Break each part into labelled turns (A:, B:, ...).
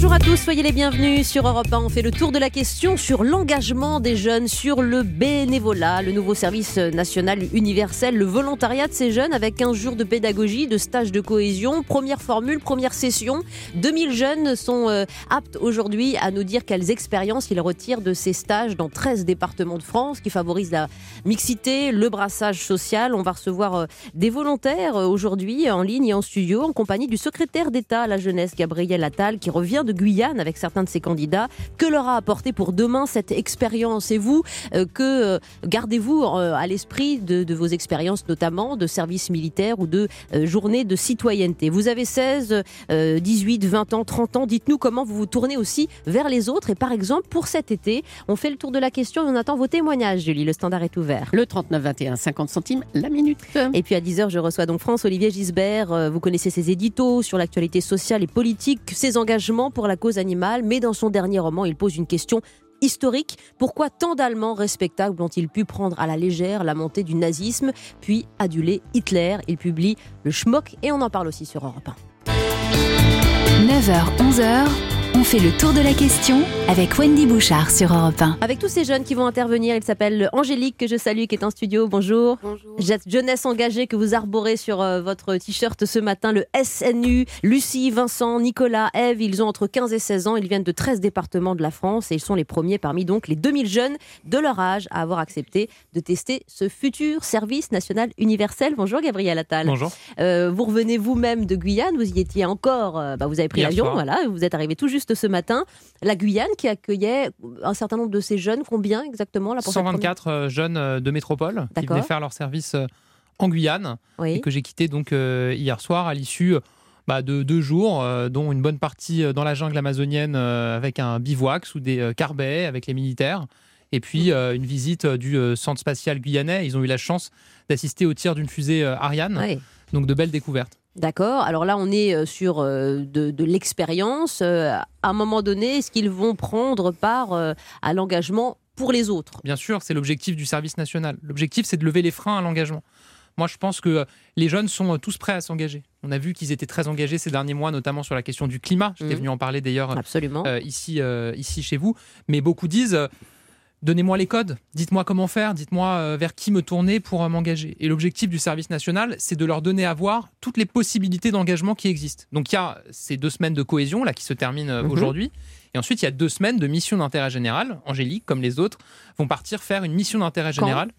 A: Bonjour à tous, soyez les bienvenus sur Europe 1. On fait le tour de la question sur l'engagement des jeunes, sur le bénévolat, le nouveau service national universel, le volontariat de ces jeunes avec un jour de pédagogie, de stage de cohésion. Première formule, première session. 2000 jeunes sont euh, aptes aujourd'hui à nous dire quelles expériences ils retirent de ces stages dans 13 départements de France qui favorisent la mixité, le brassage social. On va recevoir euh, des volontaires euh, aujourd'hui en ligne et en studio en compagnie du secrétaire d'État à la jeunesse, Gabriel Attal, qui revient de Guyane avec certains de ses candidats. Que leur a apporté pour demain cette expérience Et vous, euh, que euh, gardez-vous euh, à l'esprit de, de, vos expériences, notamment de service militaire ou de journée de citoyenneté Vous avez 16, 18, 20 ans, 30 ans. Dites-nous comment vous vous tournez aussi vers les autres. Et par exemple, pour cet été, on fait le tour de la question et on attend vos témoignages, Julie. Le standard est ouvert.
B: Le 39 21, 50 centimes la minute.
A: Et puis à 10h, je reçois donc France-Olivier Gisbert. Vous connaissez ses éditos sur l'actualité sociale et politique, ses engagements pour la cause animale, mais dans son dernier roman, il pose une question historique. Pourquoi tant d'Allemands respectables ont-ils pu prendre à la légère la montée du nazisme, puis aduler Hitler? Il publie Le Schmock et on en parle aussi sur Europe 1.
C: 9h, 11h. On fait le tour de la question avec Wendy Bouchard sur Europe 1.
A: Avec tous ces jeunes qui vont intervenir, il s'appelle Angélique que je salue qui est en studio. Bonjour.
D: Bonjour.
A: Jeunesse engagée que vous arborez sur euh, votre t-shirt ce matin, le SNU. Lucie, Vincent, Nicolas, Eve, ils ont entre 15 et 16 ans. Ils viennent de 13 départements de la France et ils sont les premiers parmi donc les 2000 jeunes de leur âge à avoir accepté de tester ce futur service national universel. Bonjour Gabriel Attal.
E: Bonjour.
A: Euh, vous revenez vous-même de Guyane, vous y étiez encore, euh, bah, vous avez pris l'avion, voilà, vous êtes arrivé tout juste ce matin. La Guyane qui accueillait un certain nombre de ces jeunes, combien exactement là, pour
E: 124 euh, jeunes euh, de métropole qui venaient faire leur service euh, en Guyane
A: oui.
E: et que j'ai quitté donc hier soir à l'issue bah, de deux jours, dont une bonne partie dans la jungle amazonienne avec un bivouac sous des carbets avec les militaires. Et puis une visite du centre spatial guyanais. Ils ont eu la chance d'assister au tir d'une fusée Ariane.
A: Oui.
E: Donc de belles découvertes.
A: D'accord. Alors là, on est sur de, de l'expérience. À un moment donné, est-ce qu'ils vont prendre part à l'engagement pour les autres?
E: Bien sûr, c'est l'objectif du service national. L'objectif, c'est de lever les freins à l'engagement. Moi, je pense que les jeunes sont tous prêts à s'engager. On a vu qu'ils étaient très engagés ces derniers mois, notamment sur la question du climat. J'étais
A: Mmh.
E: venu en parler d'ailleurs euh, ici, euh, ici chez vous. Mais beaucoup disent euh, donnez-moi les codes, dites-moi comment faire, dites-moi euh, vers qui me tourner pour euh, m'engager. Et l'objectif du service national, c'est de leur donner à voir toutes les possibilités d'engagement qui existent. Donc il y a ces deux semaines de cohésion là qui se terminent euh,
A: Mhm.
E: aujourd'hui. Et ensuite, il y a deux semaines de mission d'intérêt général. Angélique, comme les autres, vont partir faire une mission d'intérêt général.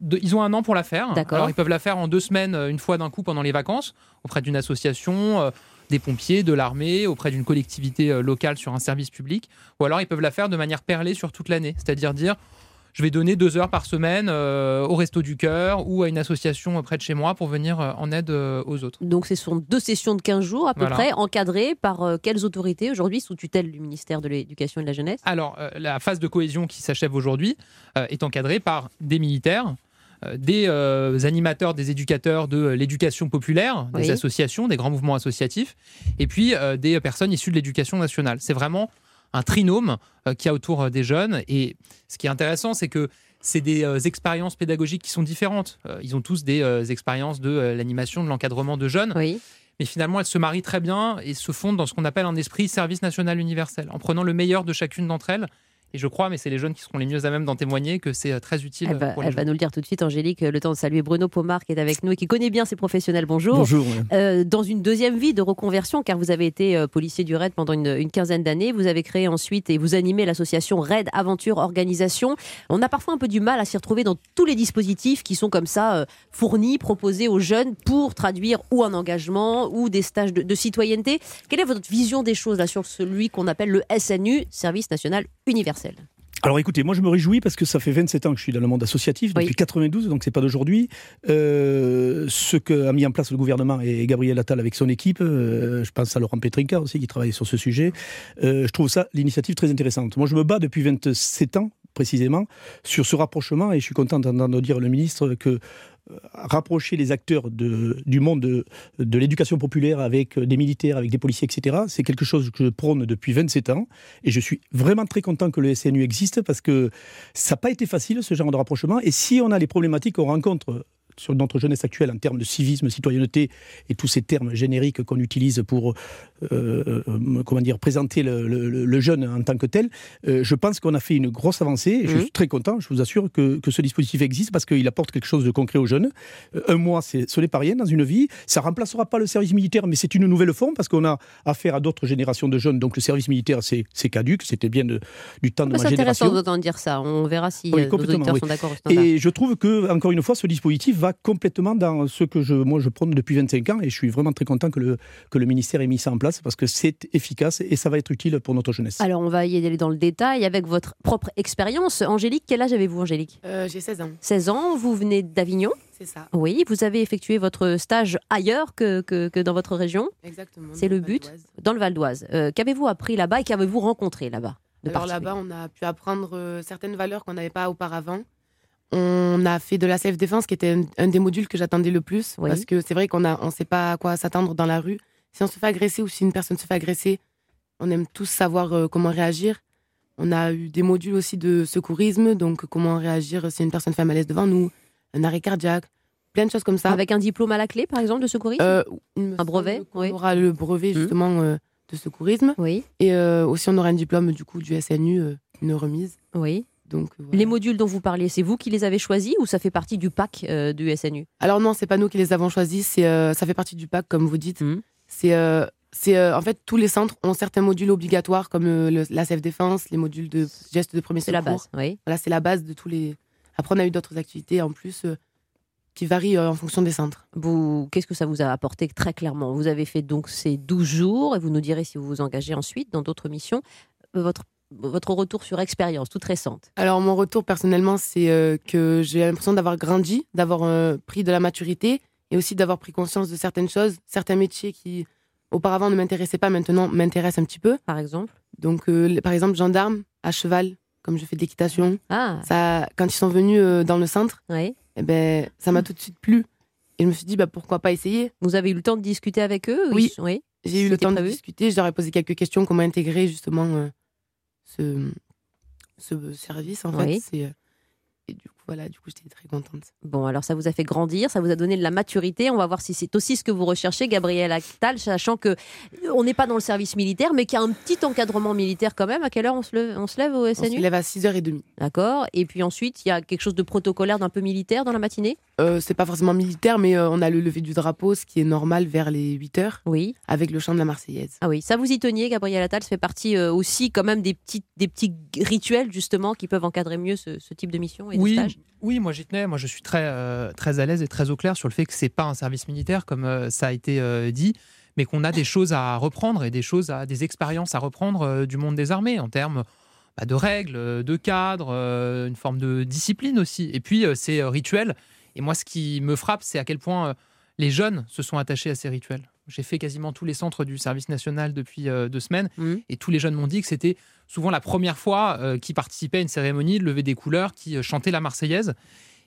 E: De- ils ont un an pour la faire.
A: D'accord.
E: Alors, ils peuvent la faire en deux semaines, une fois d'un coup pendant les vacances, auprès d'une association, euh, des pompiers, de l'armée, auprès d'une collectivité euh, locale sur un service public. Ou alors, ils peuvent la faire de manière perlée sur toute l'année. C'est-à-dire dire, je vais donner deux heures par semaine euh, au Resto du Cœur ou à une association près de chez moi pour venir euh, en aide euh, aux autres.
A: Donc, ce sont deux sessions de 15 jours à peu
E: Voilà.
A: près, encadrées par quelles autorités aujourd'hui, sous tutelle du ministère de l'Éducation et de la Jeunesse?
E: Alors, la phase de cohésion qui s'achève aujourd'hui est encadrée par des militaires, des euh, animateurs, des éducateurs de l'éducation populaire, des
A: Oui.
E: associations, des grands mouvements associatifs, et puis euh, des personnes issues de l'éducation nationale. C'est vraiment un trinôme euh, qu'il y a autour euh, des jeunes. Et ce qui est intéressant, c'est que c'est des euh, expériences pédagogiques qui sont différentes. Euh, ils ont tous des euh, expériences de euh, l'animation, de l'encadrement de jeunes
A: Oui.
E: mais finalement elles se marient très bien et se fondent dans ce qu'on appelle un esprit service national universel, en prenant le meilleur de chacune d'entre elles. Et je crois, mais c'est les jeunes qui seront les mieux à même d'en témoigner, que c'est euh, très utile
A: Elle va,
E: pour les
A: elle va
E: jeunes.
A: nous le dire tout de suite, Angélique. Le temps de saluer Bruno Pomar qui est avec nous et qui connaît bien ces professionnels. Bonjour.
F: Bonjour.
A: Euh, dans une deuxième vie de reconversion, car vous avez été euh, policier du RAID pendant une, une quinzaine d'années. Vous avez créé ensuite et vous animez l'association RAID Aventure Organisation. On a parfois un peu du mal à s'y retrouver dans tous les dispositifs qui sont comme ça euh, fournis, proposés aux jeunes pour traduire ou un engagement ou des stages de, de citoyenneté. Quelle est votre vision des choses là, sur celui qu'on appelle le SNU, Service National Universel?
F: Alors écoutez, moi je me réjouis parce que ça fait 27 ans que je suis dans le monde associatif,
A: Oui.
F: depuis 92, donc c'est pas d'aujourd'hui. Euh, ce qu'a mis en place le gouvernement et Gabriel Attal avec son équipe, euh, je pense à Laurent Petrinka aussi qui travaille sur ce sujet, euh, je trouve ça l'initiative très intéressante. Moi je me bats depuis 27 ans précisément sur ce rapprochement et je suis content d'entendre dire le ministre que rapprocher les acteurs du monde de, de l'éducation populaire avec des militaires, avec des policiers, etc., c'est quelque chose que je prône depuis 27 ans. Et je suis vraiment très content que le SNU existe parce que ça n'a pas été facile, ce genre de rapprochement. Et si on a les problématiques qu'on rencontre sur notre jeunesse actuelle en termes de civisme, citoyenneté et tous ces termes génériques qu'on utilise pour euh, euh, comment dire, présenter le, le, jeune en tant que tel, euh, je pense qu'on a fait une grosse avancée. Et Je mmh. suis très content, je vous assure, que, que ce dispositif existe parce qu'il apporte quelque chose de concret aux jeunes. un mois, ce n'est pas rien dans une vie. Ça remplacera pas le service militaire, mais c'est une nouvelle forme parce qu'on a affaire à d'autres générations de jeunes. Donc le service militaire, c'est caduque. C'était bien de, du temps de ma génération.
A: C'est intéressant d'entendre dire ça. On verra si oui, nos auditeurs sont d'accord.
F: Et je trouve que, encore une fois, ce dispositif va complètement dans ce que je, moi je prône depuis 25 ans et je suis vraiment très content que le, que le ministère ait mis ça en place parce que c'est efficace et ça va être utile pour notre jeunesse.
A: Alors on va y aller dans le détail avec votre propre expérience. Angélique, quel âge avez-vous Angélique?
G: Euh, J'ai 16 ans.
A: 16 ans, vous venez d'Avignon?
G: C'est ça.
A: Oui, vous avez effectué votre stage ailleurs que, que, dans votre région?
G: Exactement.
A: C'est le, but Dans le Val d'Oise. Euh, qu'avez-vous appris là-bas et qu'avez-vous rencontré là-bas
G: Alors là-bas, on a pu apprendre euh, certaines valeurs qu'on n'avait pas auparavant. On a fait de la self-défense, qui était un, des modules que j'attendais le plus. Parce que c'est vrai qu'on ne on sait pas à quoi s'attendre dans la rue. Si on se fait agresser ou si une personne se fait agresser, on aime tous savoir euh, comment réagir. On a eu des modules aussi de secourisme, donc comment réagir si une personne fait un malaise devant nous, un arrêt cardiaque, plein de choses comme ça.
A: Avec un diplôme à la clé, par exemple, de secourisme?
G: Euh,
A: Un brevet
G: On aura le brevet, mmh. justement, euh, de secourisme.
A: Oui.
G: Et aussi, on aura un diplôme, du coup, du SNU, une remise.
A: Oui. Les modules dont vous parliez, c'est vous qui les avez choisis ou ça fait partie du pack euh, du SNU
G: Alors non, c'est pas nous qui les avons choisis, c'est euh, ça fait partie du pack comme vous dites. Mmh. C'est euh, c'est en fait tous les centres ont certains modules obligatoires comme la self défense, les modules de gestes de premier secours.
A: C'est la base, oui.
G: Voilà, c'est la base de tous les. Après, on a eu d'autres activités en plus qui varient en fonction des centres.
A: Vous, qu'est-ce que ça vous a apporté très clairement? Vous avez fait donc ces 12 jours et vous nous direz si vous vous engagez ensuite dans d'autres missions. Votre votre retour sur expérience toute récente
G: Alors mon retour personnellement, c'est euh, que j'ai l'impression d'avoir grandi, d'avoir euh, pris de la maturité et aussi d'avoir pris conscience de certaines choses, certains métiers qui auparavant ne m'intéressaient pas, maintenant m'intéressent un petit peu.
A: Par exemple?
G: Donc euh, par exemple gendarme à cheval, comme je fais de l'équitation.
A: Ah.
G: Ça, quand ils sont venus dans le centre,
A: oui.
G: eh ben ça m'a tout de suite plu. Et je me suis dit bah pourquoi pas essayer?
A: Vous avez eu le temps de discuter avec eux?
G: Oui.
A: oui.
G: J'ai eu le temps de discuter. Je leur ai posé quelques questions comment intégrer justement ce, ce service, en fait. C'est, euh, et du voilà, du coup, j'étais très contente.
A: Bon, alors ça vous a fait grandir, ça vous a donné de la maturité. On va voir si c'est aussi ce que vous recherchez, Gabriel Actal, sachant que on n'est pas dans le service militaire, mais qu'il y a un petit encadrement militaire quand même. À quelle heure on se lève, on se lève au SNU
G: On se lève à 6h30.
A: D'accord. Et puis ensuite, il y a quelque chose de protocolaire, d'un peu militaire dans la matinée?
G: Euh, C'est pas forcément militaire, mais euh, on a le lever du drapeau, ce qui est normal vers les 8h.
A: Oui.
G: Avec le chant de la Marseillaise.
A: Ah oui, ça vous y teniez, Gabriel Attal. Ça fait partie euh, aussi quand même des petits, des petits rituels justement qui peuvent encadrer mieux ce, type de mission et
E: oui.
A: de stage
E: oui, moi j'y tenais. Moi je suis très, euh, très à l'aise et très au clair sur le fait que c'est pas un service militaire comme euh, ça a été euh, dit, mais qu'on a des choses à reprendre et des choses à, des expériences à reprendre du monde des armées en termes bah, de règles, de cadres, une forme de discipline aussi. Et puis c'est rituel. Et moi ce qui me frappe, c'est à quel point les jeunes se sont attachés à ces rituels. J'ai fait quasiment tous les centres du service national depuis deux semaines mmh. et tous les jeunes m'ont dit que c'était souvent la première fois euh, qu'ils participaient à une cérémonie de lever des couleurs, qui euh, chantaient la Marseillaise,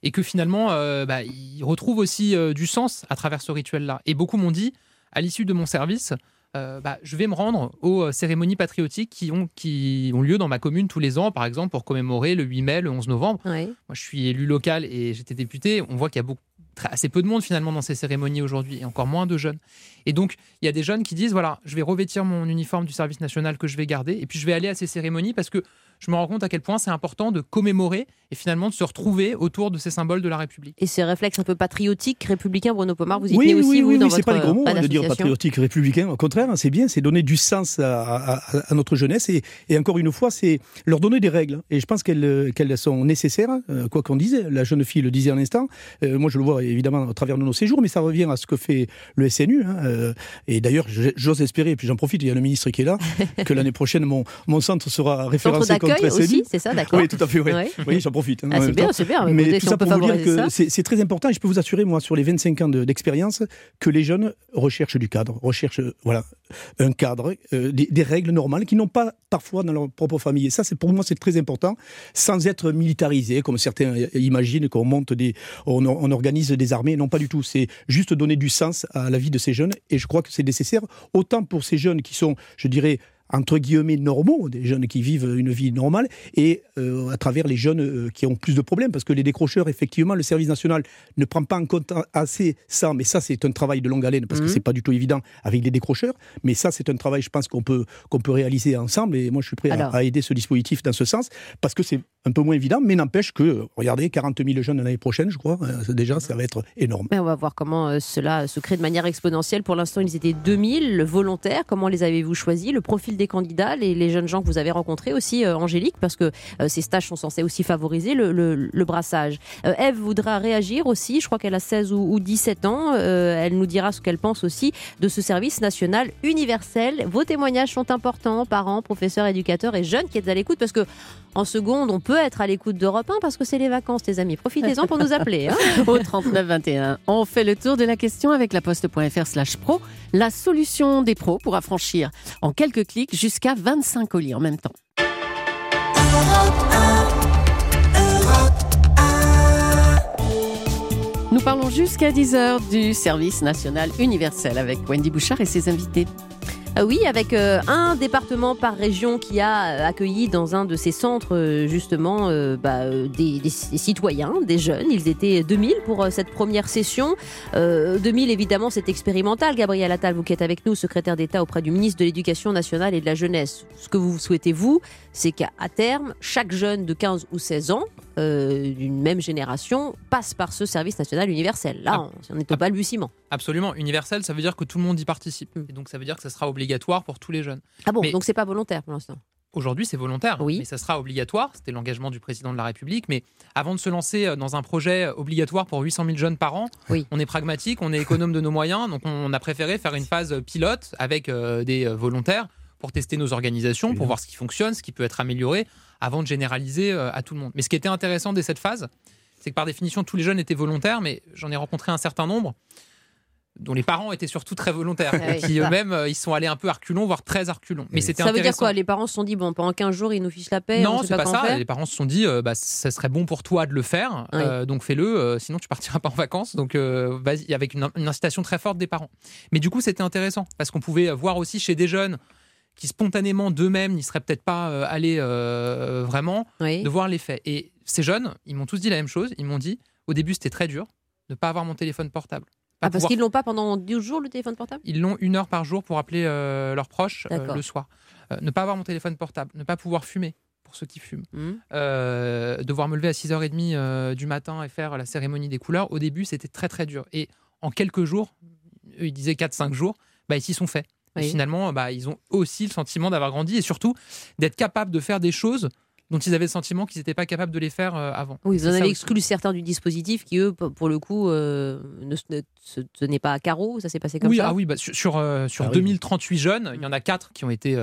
E: et que finalement, euh, bah, ils retrouvent aussi du sens à travers ce rituel-là. Et beaucoup m'ont dit, à l'issue de mon service, bah, je vais me rendre aux cérémonies patriotiques qui ont, qui ont lieu dans ma commune tous les ans, par exemple pour commémorer le 8 mai, le 11 novembre. Moi, je suis élu local et j'étais député. On voit qu'il y a beaucoup, assez peu de monde finalement dans ces cérémonies aujourd'hui et encore moins de jeunes. Et donc, il y a des jeunes qui disent voilà, je vais revêtir mon uniforme du service national que je vais garder et puis je vais aller à ces cérémonies parce que je me rends compte à quel point c'est important de commémorer et finalement de se retrouver autour de ces symboles de la République.
A: Et ces réflexes un peu patriotiques, républicains, Bruno Pomar, vous y
F: oui,
A: tenez aussi,
F: oui,
A: vous,
F: oui,
A: dans
F: oui, c'est pas les gros mots
A: de
F: dire patriotique, républicain. Au contraire, c'est bien, c'est donner du sens à, notre jeunesse et, et, encore une fois, c'est leur donner des règles. Et je pense qu'elles qu'elles sont nécessaires, euh, quoi qu'on dise. La jeune fille le disait à l'instant. Euh, moi, je le vois évidemment à travers de nos séjours, mais ça revient à ce que fait le SNU. Hein, euh, et d'ailleurs, j'ose espérer, et puis j'en profite, il y a le ministre qui est là, que l'année prochaine, mon, mon centre sera référencé comme
A: accueil aussi, c'est ça, d'accord
F: Oui, tout à fait, oui. Oui, j'en profite. Hein,
A: ah, c'est bien, c'est bien.
F: Mais tout ça pour vous dire que c'est très important et je peux vous assurer, moi, sur les 25 ans d'expérience, que les jeunes recherchent du cadre, recherchent voilà, un cadre, euh, des, règles normales qu'ils n'ont pas parfois dans leur propre famille. Et ça, pour moi, c'est très important, sans être militarisé, comme certains imaginent qu'on monte des, on, on organise des armées. Non, pas du tout. C'est juste donner du sens à la vie de ces jeunes. Et je crois que c'est nécessaire, autant pour ces jeunes qui sont, je dirais, entre guillemets normaux, des jeunes qui vivent une vie normale, et euh, à travers les jeunes euh, qui ont plus de problèmes, parce que les décrocheurs, effectivement, le service national ne prend pas en compte assez ça, mais ça c'est un travail de longue haleine, parce que que c'est pas du tout évident avec les décrocheurs, mais ça c'est un travail, je pense, qu'on peut, qu'on peut réaliser ensemble, et moi je suis prêt à, aider ce dispositif dans ce sens, parce que c'est un peu moins évident, mais n'empêche que, regardez, 40 000 jeunes l'année prochaine, je crois, euh, déjà ça va être énorme.
A: on va voir comment cela se crée de manière exponentielle. Pour l'instant, ils étaient 2000 volontaires, comment les avez-vous choisis? Le profil des candidats, les, jeunes gens que vous avez rencontrés aussi, euh, Angélique, parce que euh, ces stages sont censés aussi favoriser le, brassage. Euh, Eve voudra réagir aussi, je crois qu'elle a 16 ou, 17 ans, elle nous dira ce qu'elle pense aussi de ce service national universel. Vos témoignages sont importants, parents, professeurs, éducateurs et jeunes qui êtes à l'écoute, parce que en seconde, on peut être à l'écoute d'Europe 1 parce que c'est les vacances, les amis. Profitez-en pour nous appeler. Hein.
B: Au 39 21. On fait le tour de la question avec la poste.fr slash pro. La solution des pros pour affranchir en quelques clics jusqu'à 25 colis en même temps. Nous parlons jusqu'à 10h du service national universel avec Wendy Bouchard et ses invités.
A: Euh, oui, avec euh, un département par région qui a euh, accueilli dans un de ces centres justement bah, des, citoyens, des jeunes. Ils étaient 2000 pour cette première session. 2000 évidemment c'est expérimental. Gabriel Attal, vous qui êtes avec nous, secrétaire d'État auprès du ministre de l'Éducation nationale et de la jeunesse. Ce que vous souhaitez vous, c'est qu'à terme, chaque jeune de 15 ou 16 ans d'une même génération passe par ce service national universel. Là, on, est au balbutiement.
E: Absolument. Universel, ça veut dire que tout le monde y participe. Mm. Et donc ça veut dire que ça sera obligatoire pour tous les jeunes.
A: Ah bon, donc c'est pas volontaire pour l'instant
E: Aujourd'hui, c'est volontaire, oui. mais ça sera obligatoire. C'était l'engagement du président de la République. Mais avant de se lancer euh, dans un projet obligatoire pour 800 000 jeunes par an, oui. on est pragmatique, on est économe de nos moyens. Donc, on a préféré faire une phase pilote avec euh, des euh, volontaires pour tester nos organisations, pour voir ce qui fonctionne, ce qui peut être amélioré, avant de généraliser à tout le monde. Mais ce qui était intéressant dès cette phase, c'est que par définition, tous les jeunes étaient volontaires, mais j'en ai rencontré un certain nombre dont les parents étaient surtout très volontaires, ah qui eux-mêmes, euh, ils sont allés un peu arculons, voire très arculons. Mais c'était
A: Ça veut dire quoi? Les parents se sont dit, bon, pendant 15 jours, ils nous fichent la paix
E: Non, c'est pas, ça. Les parents se sont dit, euh, bah, ça serait bon pour toi de le faire, euh, donc fais-le, sinon tu partiras pas en vacances. Donc, vas-y, avec une, incitation très forte des parents. Mais du coup, c'était intéressant, parce qu'on pouvait voir aussi chez des jeunes qui spontanément d'eux-mêmes n'y seraient peut-être pas allés vraiment, de voir l'effet. Et ces jeunes, ils m'ont tous dit la même chose. Ils m'ont dit, au début, c'était très dur de ne pas avoir mon téléphone portable.
A: Ah, parce qu'ils l'ont pas pendant 12 jours le téléphone portable?
E: Ils l'ont une heure par jour pour appeler euh, leurs proches euh, le soir. Euh, ne pas avoir mon téléphone portable, ne pas pouvoir fumer pour ceux qui fument, mmh. devoir me lever à 6h30 du matin et faire la cérémonie des couleurs, au début c'était très très dur. Et en quelques jours, eux, ils disaient 4-5 jours, bah, ils s'y sont faits. Et finalement, bah, ils ont aussi le sentiment d'avoir grandi et surtout d'être capables de faire des choses dont ils avaient le sentiment qu'ils n'étaient pas capables de les faire euh, avant.
A: Oui, vous en avez exclu certains du dispositif qui, eux, pour le coup, euh, ne, se tenaient pas à carreau. Ça s'est passé comme
E: ça Ah oui, bah, sur, sur, 2038 euh, ah jeunes, il y en a 4 qui ont été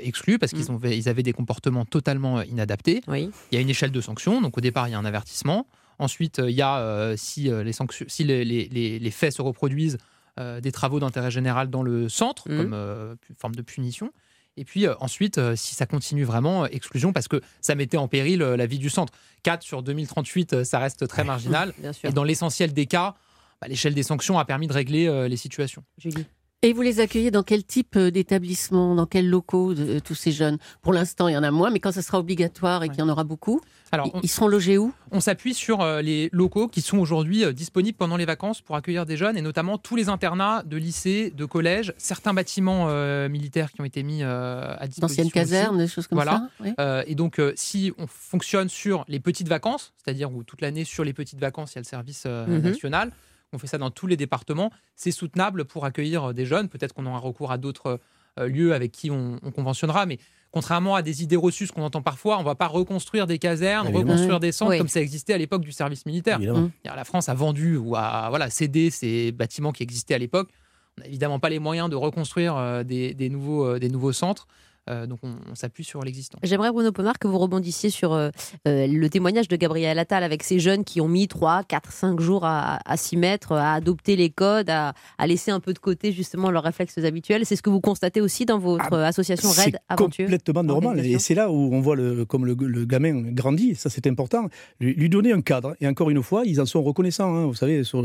E: exclus parce qu'ils mm. ils avaient des comportements totalement inadaptés. Il y a une échelle de sanctions. Donc au départ, il y a un avertissement. Ensuite, il y a, si, les, sanctions, si les, les, les faits se reproduisent, des travaux d'intérêt général dans le centre, mm. comme forme de punition. Et puis euh, ensuite, euh, si ça continue vraiment, euh, exclusion, parce que ça mettait en péril la vie du centre. 4 sur 2038, ça reste très marginal. Et dans l'essentiel des cas, bah, l'échelle des sanctions a permis de régler les situations.
A: Julie.
B: Et vous les accueillez dans quel type euh, d'établissement, dans quels locaux, de, euh, tous ces jeunes? Pour l'instant, il y en a moins, mais quand ce sera obligatoire et qu'il y en aura beaucoup, Alors, ils seront logés où?
E: On s'appuie sur euh, les locaux qui sont aujourd'hui disponibles pendant les vacances pour accueillir des jeunes, et notamment tous les internats de lycées, de collèges, certains bâtiments militaires qui ont été mis à disposition.
B: D'anciennes casernes, des choses comme
E: ça voilà. Et donc, si on fonctionne sur les petites vacances, c'est-à-dire où toute l'année sur les petites vacances, il y a le service mhm. national, on fait ça dans tous les départements. C'est soutenable pour accueillir euh, des jeunes. Peut-être qu'on aura recours à d'autres euh, lieux avec qui on, conventionnera, mais contrairement à des idées reçues, ce qu'on entend parfois, on ne va pas reconstruire des casernes, reconstruire des centres comme ça existait à l'époque du service militaire. La France a vendu ou a voilà, cédé ces bâtiments qui existaient à l'époque. On n'a évidemment pas les moyens de reconstruire euh, des, nouveaux, des nouveaux centres. Euh, donc on, s'appuie sur l'existant.
A: J'aimerais, Bruno Pomar, que vous rebondissiez sur euh, euh, le témoignage de Gabriel Attal avec ces jeunes qui ont mis 3, 4, 5 jours à, s'y mettre, à adopter les codes, à, laisser un peu de côté justement leurs réflexes habituels. C'est ce que vous constatez aussi dans votre ah, association Red Aventure
F: C'est complètement normal. Et c'est là où on voit le, comme le, gamin grandit, ça c'est important, lui, donner un cadre. Et encore une fois, ils en sont reconnaissants. Hein. Vous savez, sur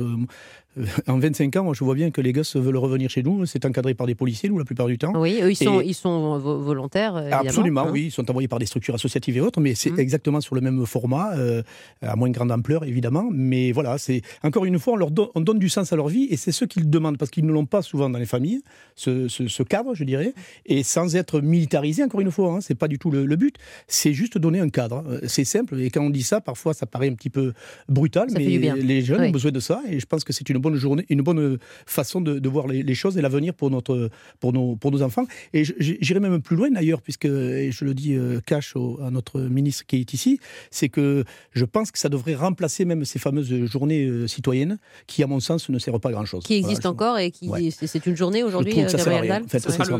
F: en 25 ans, je vois bien que les gosses veulent revenir chez nous. C'est encadré par des policiers, nous, la plupart du temps.
A: Oui, eux, ils sont, ils sont volontaires.
F: Absolument,
A: hein.
F: oui. Ils sont envoyés par des structures associatives et autres, mais c'est mmh. exactement sur le même format, euh, à moins grande ampleur, évidemment. Mais voilà, c'est encore une fois, on leur donne, on donne du sens à leur vie et c'est ce qu'ils demandent parce qu'ils ne l'ont pas souvent dans les familles, ce, cadre, je dirais, et sans être militarisé, encore une fois, hein, c'est pas du tout le, but. C'est juste donner un cadre. Euh, c'est simple. Et quand on dit ça, parfois, ça paraît un petit peu brutal, mais les jeunes ont besoin de ça et je pense que c'est une bonne journée, une bonne façon de, voir les, choses et l'avenir pour, notre, pour, nos, pour nos enfants. Et j'irai même plus loin d'ailleurs, puisque, et je le dis euh, cash à notre ministre qui est ici, c'est que je pense que ça devrait remplacer même ces fameuses journées euh, citoyennes qui, à mon sens, ne servent pas à grand-chose.
A: Qui existent encore et qui c'est une journée aujourd'hui,
E: euh, ça, sera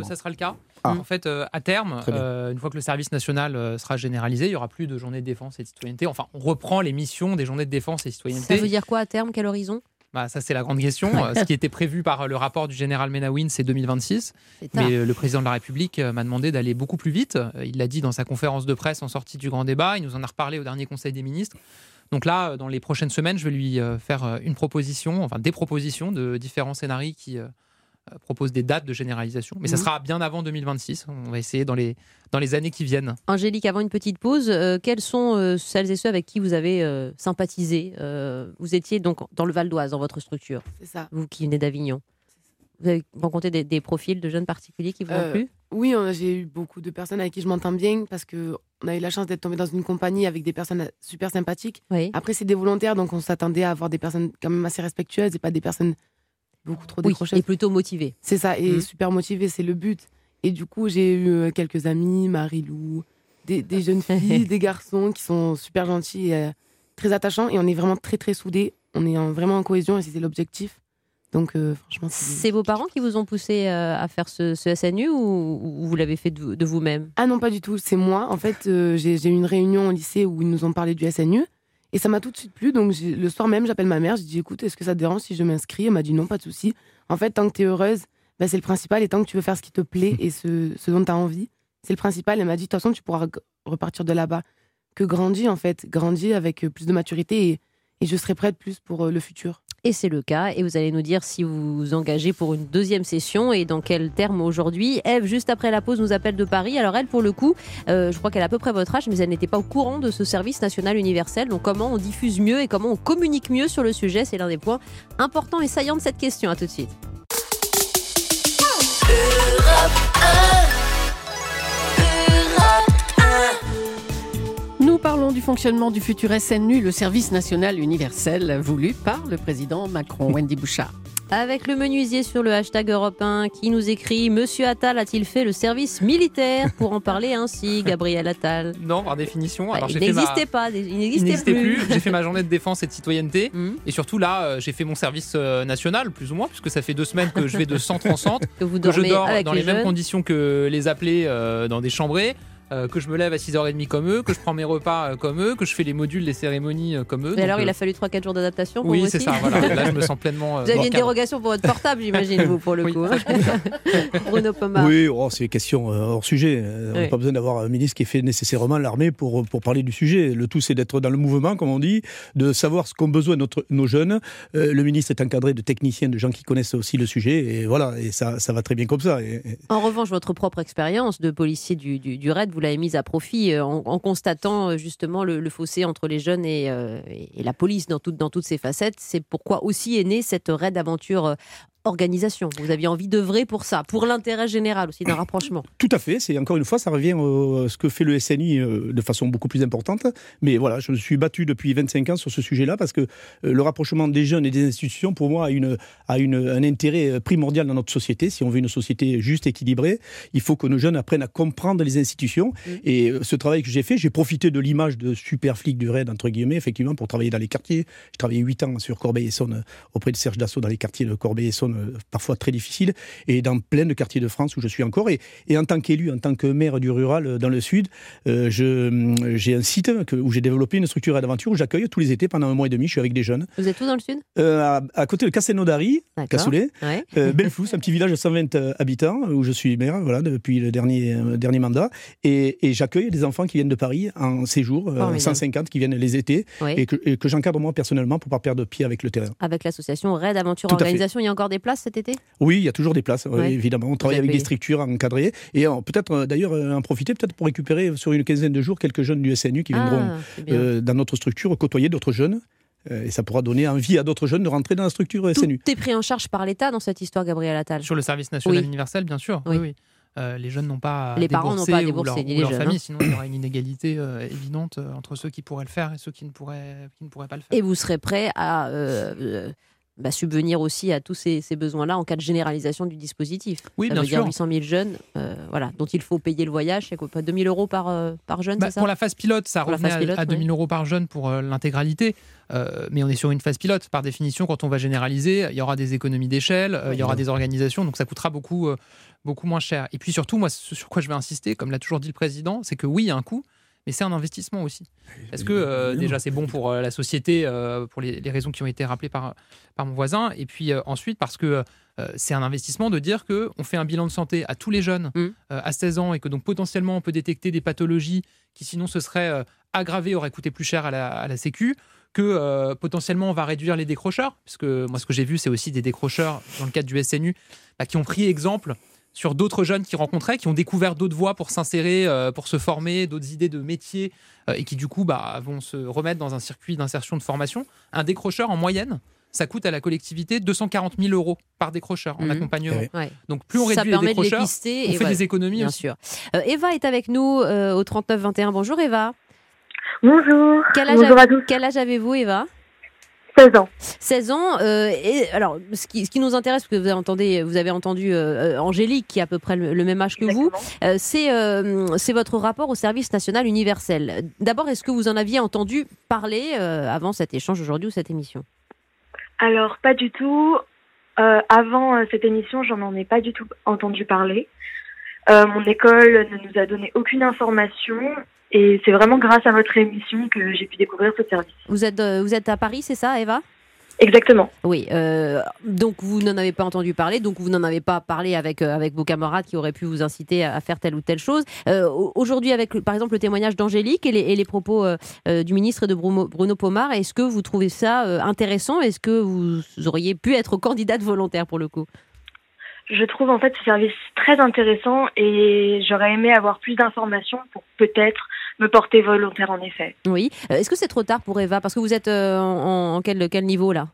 E: ça, sera le cas. Ah. En fait, à terme, une fois que le service national sera généralisé, il y aura plus de journées de défense et de citoyenneté. Enfin, on reprend les missions des journées de défense et de citoyenneté.
A: Ça veut dire quoi à terme? Quel horizon?
E: Bah, ça, c'est la grande question. Ce qui était prévu par le rapport du général Menawin, c'est 2026. Mais le président de la République euh, m'a demandé d'aller beaucoup plus vite. Euh, il l'a dit dans sa conférence de presse en sortie du grand débat. Il nous en a reparlé au dernier Conseil des ministres. Donc là, euh, dans les prochaines semaines, je vais lui faire une proposition, enfin des propositions de différents scénarios qui euh, propose des dates de généralisation, mais ça mhm. sera bien avant 2026. On va essayer dans les, dans les années qui viennent.
A: Angélique, avant une petite pause, euh, quels sont euh, celles et ceux avec qui vous avez sympathisé Vous étiez donc dans le Val d'Oise, dans votre structure.
G: C'est ça.
A: Vous qui venez d'Avignon. Vous avez rencontré des, profils de jeunes particuliers qui vous ont plu?
G: Oui, j'ai eu beaucoup de personnes avec qui je m'entends bien parce qu'on a eu la chance d'être tombé dans une compagnie avec des personnes super sympathiques. Après, c'est des volontaires, donc on s'attendait à avoir des personnes quand même assez respectueuses et pas des personnes beaucoup trop décroché.
A: et plutôt motivé.
G: C'est ça, et mmh. super motivé, c'est le but. Et du coup, j'ai eu euh, quelques amis, Marie-Lou, des, jeunes filles, des garçons qui sont super gentils et euh, très attachants. Et on est vraiment très, très soudés. On est vraiment en cohésion et c'était l'objectif. Donc, euh, franchement,
A: c'est vos parents qui vous ont poussé à faire ce, SNU ou, vous l'avez fait de, vous-même?
G: Ah non, pas du tout. C'est moi. En fait, j'ai eu une réunion au lycée où ils nous ont parlé du SNU. Et ça m'a tout de suite plu. Donc le soir même, j'appelle ma mère. Je dis écoute, est-ce que ça te dérange si je m'inscris? Elle m'a dit non, pas de souci. En fait, tant que tu es heureuse, bah, c'est le principal. Et tant que tu veux faire ce qui te plaît et ce, ce dont tu as envie, c'est le principal. Elle m'a dit de toute façon, tu pourras repartir de là-bas. Que grandis en fait, grandis avec euh, plus de maturité et, et je serai prête plus pour euh, le futur.
A: Et c'est le cas. Et vous allez nous dire si vous vous engagez pour une deuxième session et dans quel terme aujourd'hui. Eve, juste après la pause, nous appelle de Paris. Alors elle, pour le coup, euh, je crois qu'elle a à peu près votre âge, mais elle n'était pas au courant de ce service national universel. Donc comment on diffuse mieux et comment on communique mieux sur le sujet, c'est l'un des points importants et saillants de cette question. À tout de suite.
B: Nous parlons du fonctionnement du futur SNU, le service national universel, voulu par le président Macron. Wendy Bouchard.
A: Avec le menuisier sur le hashtag Europe 1 qui nous écrit Monsieur Attal a-t-il fait le service militaire Pour en parler ainsi, Gabriel Attal?
E: Non, par définition.
A: Alors, il n'existait pas, il n'existait
E: plus. j'ai fait ma journée de défense et de citoyenneté. Hmm. Et surtout, là, euh, j'ai fait mon service euh, national, plus ou moins, puisque ça fait deux semaines que je vais de centre en centre.
A: que, vous je dors
E: dans
A: les,
E: mêmes conditions que les appelés euh, dans des chambrées. Euh, que je me lève à 6h30 comme eux, que je prends mes repas euh, comme eux, que je fais les modules, les cérémonies euh, comme eux.
A: Et alors, il a fallu 3-4 jours d'adaptation
E: pour Oui, c'est ça. Voilà. Là, je me sens pleinement.
A: vous aviez une dérogation pour votre portable, j'imagine, vous, pour le coup. Hein. Bruno Pomar.
F: Oui, oh, c'est une question hors sujet. On n'a pas besoin d'avoir un ministre qui fait nécessairement l'armée pour, pour parler du sujet. Le tout, c'est d'être dans le mouvement, comme on dit, de savoir ce qu'ont besoin notre, nos jeunes. le ministre est encadré de techniciens, de gens qui connaissent aussi le sujet. Et voilà, et ça, ça va très bien comme ça.
A: En revanche, votre propre expérience de policier du, du, du RAID, vous l'avez mise à profit euh, en, constatant euh, justement le, fossé entre les jeunes euh, et, la police dans, toutes ses facettes. C'est pourquoi aussi est née cette raid d'aventure organisation. Vous aviez envie d'œuvrer pour ça, pour l'intérêt général aussi d'un rapprochement.
F: Tout à fait. C'est encore une fois, ça revient à ce que fait le SNI euh, de façon beaucoup plus importante. Mais voilà, je me suis battu depuis 25 ans sur ce sujet-là parce que euh, le rapprochement des jeunes et des institutions, pour moi, a, une, a une, un intérêt euh, primordial dans notre société. Si on veut une société juste, équilibrée, il faut que nos jeunes apprennent à comprendre les institutions. Mm. Et ce travail que j'ai fait, j'ai profité de l'image de super flic du RAID, entre guillemets, effectivement, pour travailler dans les quartiers. J'ai travaillé 8 ans sur Corbeil-Essonne auprès de Serge Dassault dans les quartiers de Corbeil-Essonne parfois très difficiles, et dans plein de quartiers de France où je suis encore. Et, et en tant qu'élu, en tant que maire du rural dans le Sud, j'ai un site où j'ai développé une structure d'aventure où j'accueille tous les étés pendant un mois et demi. Je suis avec des jeunes.
A: Vous êtes où dans le Sud?
F: À, côté de Castelnaudary, Cassoulet, ouais. Belflous, un petit village de 120 habitants où je suis maire voilà, depuis le dernier, dernier mandat. Et, et j'accueille des enfants qui viennent de Paris en séjour, 150 qui viennent les étés, et que, que j'encadre moi personnellement pour pas perdre pied avec le terrain.
A: Avec l'association Red Aventure Organisation, il y a encore des places cet été?
F: Oui, il y a toujours des places, évidemment. On travaille avec des structures encadrées et peut-être euh, d'ailleurs euh, en profiter peut-être pour récupérer sur une quinzaine de jours quelques jeunes du SNU qui viendront ah, euh, dans notre structure côtoyer d'autres jeunes. Et ça pourra donner envie à d'autres jeunes de rentrer dans la structure SNU.
A: Tout est pris en charge par l'État dans cette histoire, Gabriel Attal
E: Sur le service national universel, bien sûr. Oui, oui. les jeunes n'ont pas
A: les parents n'ont pas débourser,
E: ou leur, famille, hein. sinon il y aura une inégalité évidente entre ceux qui pourraient le faire et ceux qui ne pourraient, qui ne pourraient pas le faire.
A: Et vous serez prêt à bah, subvenir aussi à tous ces, besoins-là en cas de généralisation du dispositif.
E: Oui,
A: ça
E: bien
A: veut
E: sûr.
A: Dire 800 000 jeunes, euh, voilà, dont il faut payer le voyage, c'est quoi 2 000 euros par, euh, par jeune,
E: bah,
A: c'est ça
E: Pour la phase pilote, ça revenait à, 2 000 euros par jeune pour euh, l'intégralité. mais on est sur une phase pilote. Par définition, quand on va généraliser, il y aura des économies d'échelle, il y aura des organisations, donc ça coûtera beaucoup, beaucoup moins cher. Et puis surtout, moi, ce sur quoi je vais insister, comme l'a toujours dit le président, c'est que oui, il y a un coût, mais c'est un investissement aussi. Est-ce que euh, déjà c'est bon pour euh, la société, euh, pour les, raisons qui ont été rappelées par, par mon voisin, et puis ensuite parce que c'est un investissement de dire que on fait un bilan de santé à tous les jeunes mmh. à 16 ans et que donc potentiellement on peut détecter des pathologies qui sinon se seraient aggravées, auraient coûté plus cher à la, à la Sécu que potentiellement on va réduire les décrocheurs, puisque moi ce que j'ai vu c'est aussi des décrocheurs dans le cadre du SNU bah, qui ont pris exemple sur d'autres jeunes qui rencontraient, qui ont découvert d'autres voies pour s'insérer, euh, pour se former, d'autres idées de métier, euh, et qui du coup bah, vont se remettre dans un circuit d'insertion de formation. Un décrocheur en moyenne, ça coûte à la collectivité 240 000 euros par décrocheur en mmh. accompagnement. Eh Donc plus on réduit les décrocheurs, on fait des économies
A: bien sûr. Euh, Eva est avec nous au 39 21. Bonjour Eva.
D: Bonjour.
A: Quel âge,
D: Bonjour
A: à quel âge avez-vous Eva?
D: 16 ans.
A: 16 ans. Euh, et alors, ce qui, ce qui, nous intéresse, parce que vous avez entendu, vous avez entendu euh, Angélique, qui a à peu près le, même âge que vous, euh, c'est votre rapport au service national universel. D'abord, est-ce que vous en aviez entendu parler avant cet échange aujourd'hui ou cette émission?
D: Alors, pas du tout. avant cette émission, j'en en ai pas du tout entendu parler. mon école ne nous a donné aucune information et c'est vraiment grâce à votre émission que j'ai pu découvrir ce service.
A: Vous êtes, euh, vous êtes à Paris, c'est ça, Eva?
D: Exactement.
A: Oui, euh, donc vous n'en avez pas entendu parler, donc vous n'en avez pas parlé avec, euh, avec vos camarades qui auraient pu vous inciter à, faire telle ou telle chose. Aujourd'hui, avec par exemple le témoignage d'Angélique et les, et les propos du ministre de Bruno, Bruno Pomar, est-ce que vous trouvez ça intéressant? Est-ce que vous auriez pu être candidate volontaire pour le coup?
D: Je trouve en fait ce service très intéressant et j'aurais aimé avoir plus d'informations pour peut-être me porter volontaire en effet.
A: Oui. Euh, est-ce que c'est trop tard pour Eva? Parce que vous êtes euh, en, quel, quel niveau là?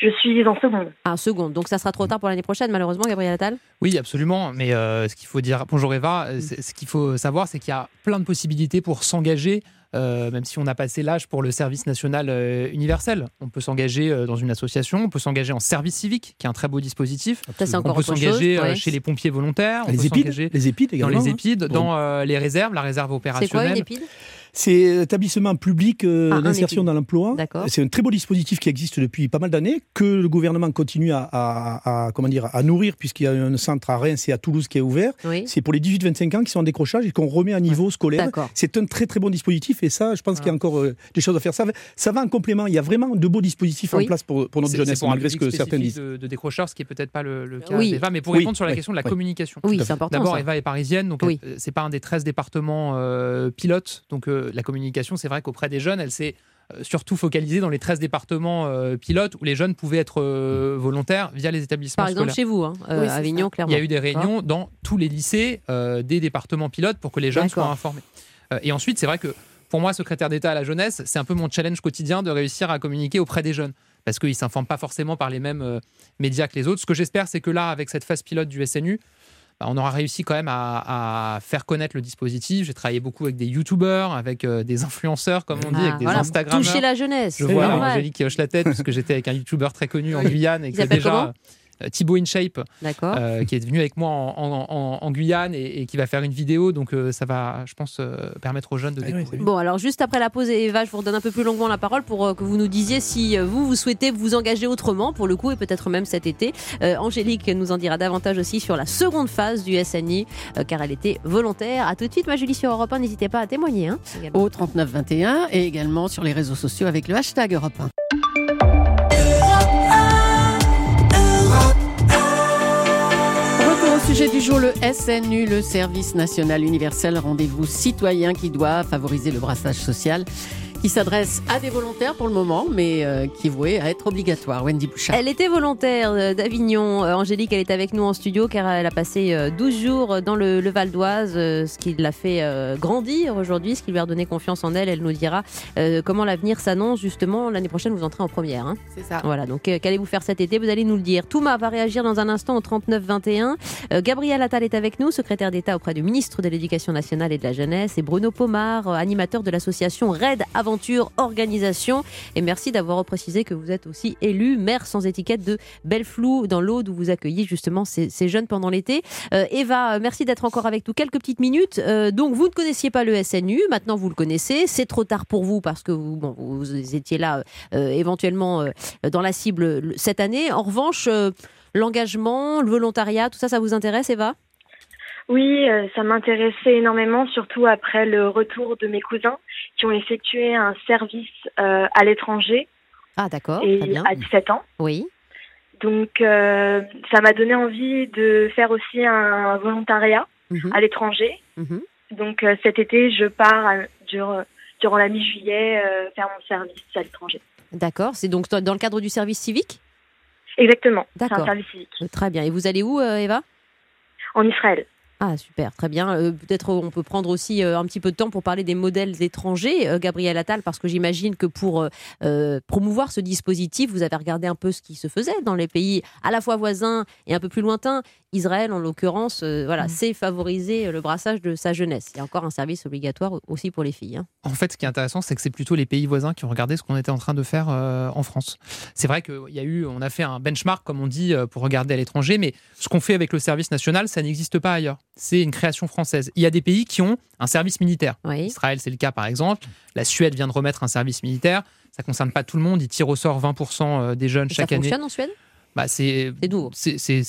D: Je suis en seconde.
A: Ah, seconde. Donc ça sera trop tard pour l'année prochaine, malheureusement, Gabriel Attal?
E: Oui, absolument. Mais euh, ce qu'il faut dire, bonjour Eva, ce qu'il faut savoir, c'est qu'il y a plein de possibilités pour s'engager euh, même si on a passé l'âge pour le service national euh, universel. On peut s'engager euh, dans une association, on peut s'engager en service civique, qui est un très beau dispositif.
A: Ça,
E: on peut s'engager chez les pompiers volontaires,
F: les, épides, les épides également,
E: dans les épides, dans les réserves, la réserve opérationnelle. C'est quoi
A: une épide?
F: C'est établissement public euh, d'insertion dans l'emploi. C'est un très beau dispositif qui existe depuis pas mal d'années, que le gouvernement continue à, comment dire, à nourrir, puisqu'il y a un centre à Reims et à Toulouse qui est ouvert. C'est pour les 18-25 ans qui sont en décrochage et qu'on remet à niveau scolaire. C'est un très très bon dispositif et ça, je pense qu'il y a encore euh, des choses à faire. Ça, ça va en complément. Il y a vraiment de beaux dispositifs en place pour, pour notre jeunesse, malgré ce que certains disent.
E: De, de décrocheurs, ce qui n'est peut-être pas le, cas d'Eva, mais pour répondre sur la question de la communication.
A: Oui, c'est important.
E: D'abord, Eva est parisienne, donc euh, c'est pas un des 13 départements pilotes, donc la communication, c'est vrai qu'auprès des jeunes, elle s'est euh, surtout focalisée dans les 13 départements euh, pilotes où les jeunes pouvaient être euh, volontaires via les établissements
A: Par exemple, chez vous, hein, Avignon, clairement.
E: Il y a eu des réunions dans tous les lycées des départements pilotes pour que les jeunes soient informés. et ensuite, c'est vrai que pour moi, secrétaire d'État à la jeunesse, c'est un peu mon challenge quotidien de réussir à communiquer auprès des jeunes. Parce qu'ils ne s'informent pas forcément par les mêmes médias que les autres. Ce que j'espère, c'est que là, avec cette phase pilote du SNU, bah, on aura réussi quand même à, faire connaître le dispositif. J'ai travaillé beaucoup avec des youtubeurs, avec euh, des influenceurs, comme on dit, avec des
A: voilà,
E: Instagrammeurs.
A: Toucher la jeunesse.
E: Je vois Angélique qui hoche la tête, parce que j'étais avec un youtubeur très connu en Guyane. Et
A: Il s'appelle déjà...
E: Thibaut InShape, qui est venu avec moi en, Guyane et, qui va faire une vidéo. Donc ça va, je pense, permettre aux jeunes de ah découvrir.
A: bon, alors juste après la pause, Eva, je vous redonne un peu plus longuement la parole pour que vous nous disiez si vous, vous souhaitez vous engager autrement, pour le coup, et peut-être même cet été. Angélique nous en dira davantage aussi sur la seconde phase du SNI, car elle était volontaire. À tout de suite, ma Julie sur Europe 1, n'hésitez pas à témoigner. Hein,
B: Au 3921 et également sur les réseaux sociaux avec le hashtag Europe 1. Sujet du jour, le SNU, le Service National Universel, rendez-vous citoyen qui doit favoriser le brassage social qui s'adresse à des volontaires pour le moment, mais euh, qui est vouée à être obligatoire. Wendy Bouchard.
A: Elle était volontaire euh, d'Avignon. Euh, Angélique, elle est avec nous en studio car elle a passé 12 jours dans le, Val d'Oise, ce qui l'a fait grandir aujourd'hui, ce qui lui a donné confiance en elle. Elle nous dira comment l'avenir s'annonce justement. L'année prochaine, vous entrez en première. Hein.
G: C'est ça.
A: Voilà, donc qu'allez-vous faire cet été? Vous allez nous le dire. Touma va réagir dans un instant au 39-21. Gabriel Attal est avec nous, secrétaire d'État auprès du ministre de l'Éducation nationale et de la jeunesse, et Bruno Pomar, animateur de l'association Red Organisation. Et merci d'avoir précisé que vous êtes aussi élu maire sans étiquette de Belleflou dans l'Aude où vous accueillez justement ces, jeunes pendant l'été. Euh, Eva, merci d'être encore avec nous quelques petites minutes. Euh, donc vous ne connaissiez pas le SNU, maintenant vous le connaissez. C'est trop tard pour vous parce que vous, vous étiez là euh, éventuellement dans la cible cette année. En revanche, l'engagement, le volontariat, tout ça, ça vous intéresse Eva?
D: Oui, euh, ça m'intéressait énormément, surtout après le retour de mes cousins qui ont effectué un service euh, à l'étranger.
A: Ah, d'accord.
D: À 17 ans.
A: Oui.
D: Donc, euh, ça m'a donné envie de faire aussi un volontariat mhm. à l'étranger. Mhm. Donc, cet été, je pars durant, durant la mi-juillet faire mon service à l'étranger.
A: D'accord. C'est donc dans le cadre du service civique?
D: Exactement. D'accord. un service civique.
A: Très bien. Et vous allez où, Eva?
D: En Israël.
A: Ah super, très bien. Euh, peut-être on peut prendre aussi euh, un petit peu de temps pour parler des modèles étrangers, euh, Gabriel Attal, parce que j'imagine que pour promouvoir ce dispositif, vous avez regardé un peu ce qui se faisait dans les pays à la fois voisins et un peu plus lointains. Israël, en l'occurrence, voilà, mmh. c'est favoriser le brassage de sa jeunesse. Il y a encore un service obligatoire aussi pour les filles. Hein.
E: En fait, ce qui est intéressant, c'est que c'est plutôt les pays voisins qui ont regardé ce qu'on était en train de faire en France. C'est vrai qu'il y a eu, on a fait un benchmark, comme on dit, pour regarder à l'étranger, mais ce qu'on fait avec le service national, ça n'existe pas ailleurs c'est une création française. Il y a des pays qui ont un service militaire. Israël, c'est le cas par exemple. La Suède vient de remettre un service militaire. Ça ne concerne pas tout le monde. Ils tirent au sort 20% euh, des jeunes chaque année.
A: Ça fonctionne en Suède?
E: Bah, c'est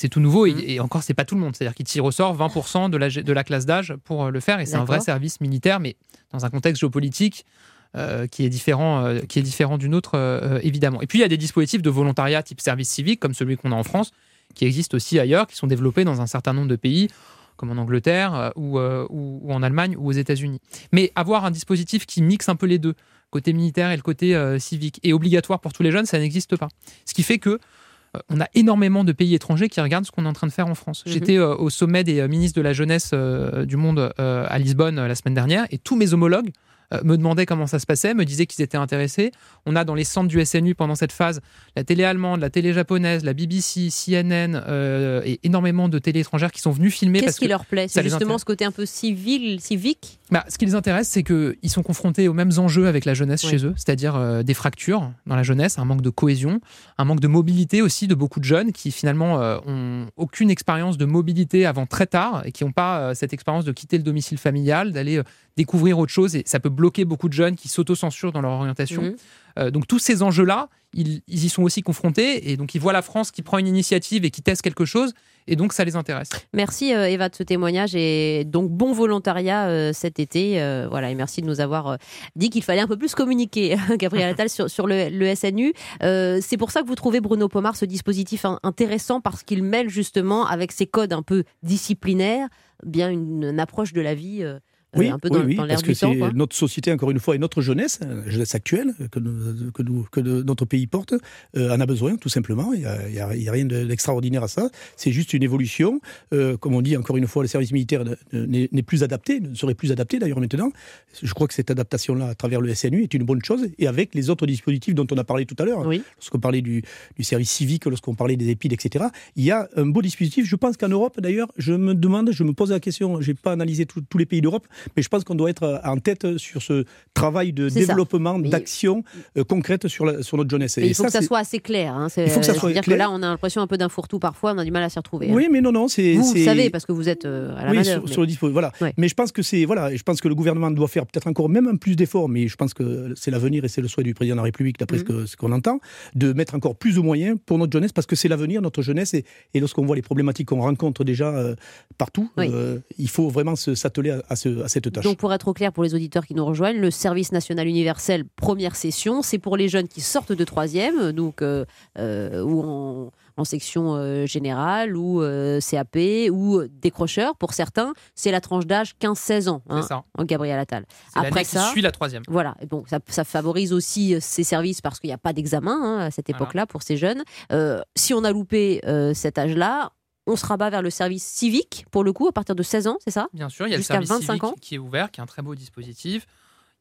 E: tout nouveau mmh. et, encore, c'est pas tout le monde. C'est-à-dire qu'ils tirent au sort 20% de la, de la classe d'âge pour euh, le faire et c'est un vrai service militaire, mais dans un contexte géopolitique euh, qui est différent, qui est différent d'une autre, évidemment. Et puis, il y a des dispositifs de volontariat type service civique, comme celui qu'on a en France, qui existent aussi ailleurs, qui sont développés dans un certain nombre de pays comme en Angleterre euh, euh, ou, ou, en Allemagne ou aux États-Unis. Mais avoir un dispositif qui mixe un peu les deux, côté militaire et le côté euh, civique, et obligatoire pour tous les jeunes, ça n'existe pas. Ce qui fait que on a énormément de pays étrangers qui regardent ce qu'on est en train de faire en France. Mhm. J'étais au sommet des ministres de la jeunesse du monde à Lisbonne la semaine dernière et tous mes homologues euh, me demandaient comment ça se passait, me disaient qu'ils étaient intéressés. On a dans les centres du SNU pendant cette phase la télé allemande, la télé japonaise, la BBC, CNN euh, et énormément de télé étrangères qui sont venues filmer.
A: Qu'est-ce qui leur plaît? C'est justement ce côté un peu civil, civique?
E: Bah, Ce qui les intéresse, c'est qu'ils sont confrontés aux mêmes enjeux avec la jeunesse chez eux, c'est-à-dire euh, des fractures dans la jeunesse, un manque de cohésion, un manque de mobilité aussi de beaucoup de jeunes qui finalement ont aucune expérience de mobilité avant très tard et qui n'ont pas cette expérience de quitter le domicile familial, d'aller découvrir autre chose et ça peut bloquer beaucoup de jeunes qui s'autocensurent dans leur orientation. Mhm. Euh, donc tous ces enjeux-là, ils, y sont aussi confrontés et donc ils voient la France qui prend une initiative et qui teste quelque chose et donc ça les intéresse.
A: Merci euh, Eva de ce témoignage et donc bon volontariat euh, cet été. voilà et merci de nous avoir dit qu'il fallait un peu plus communiquer, Gabriel Attal, sur, sur le, le SNU. C'est pour ça que vous trouvez Bruno Pomar ce dispositif intéressant parce qu'il mêle justement avec ses codes un peu disciplinaires bien une approche de la vie
F: euh, oui, oui, parce que notre société, encore une fois, et notre jeunesse, la euh, jeunesse actuelle que, que, nous, que notre pays porte, euh, en a besoin, tout simplement. Il n'y a, a, rien d'extraordinaire à ça. C'est juste une évolution. comme on dit, encore une fois, le service militaire n'est plus adapté, ne serait plus adapté d'ailleurs maintenant. Je crois que cette adaptation-là, à travers le SNU, est une bonne chose, et avec les autres dispositifs dont on a parlé tout à l'heure. Lorsqu'on parlait du, du, service civique, lorsqu'on parlait des épides, etc., il y a un beau dispositif. Je pense qu'en Europe, d'ailleurs, je me demande, je me pose la question, je n'ai pas analysé tous les pays d'Europe, mais je pense qu'on doit être en tête sur ce travail de développement, d'action concrète sur, la, sur notre jeunesse.
A: Et il faut que ça soit assez clair. Hein. Il faut que ça soit clair. que là, on a l'impression un peu d'un fourre-tout parfois, on a du mal à s'y retrouver.
F: Hein. Oui, mais non, non, c'est.
A: Vous, vous savez, parce que vous êtes à la
F: oui, sur, le dispositif. Voilà. Mais je pense que c'est voilà, je pense que le gouvernement doit faire peut-être encore même un plus d'efforts, mais je pense que c'est l'avenir et c'est le souhait du président de la République, d'après mmh. ce qu'on entend, de mettre encore plus de moyens pour notre jeunesse, parce que c'est l'avenir, notre jeunesse, et, et lorsqu'on voit les problématiques qu'on rencontre déjà euh, partout, euh, il faut vraiment s'atteler à, à, cette tâche.
A: Donc pour être au clair pour les auditeurs qui nous rejoignent, le service national universel première session, c'est pour les jeunes qui sortent de troisième, donc euh, ou en en section euh, générale ou euh, CAP ou décrocheur pour certains. C'est la tranche d'âge 15-16 ans, hein, ça. en Gabriel Attal.
E: Après ça, qui suit la troisième.
A: Voilà, bon, ça, ça favorise aussi euh, ces services parce qu'il n'y a pas d'examen hein, à cette époque-là pour ces jeunes. si on a loupé cet âge-là, on se rabat vers le service civique, pour le coup, à partir de 16 ans, c'est ça?
E: Bien sûr, il y a le service 25 civique ans? qui est ouvert, qui est un très beau dispositif.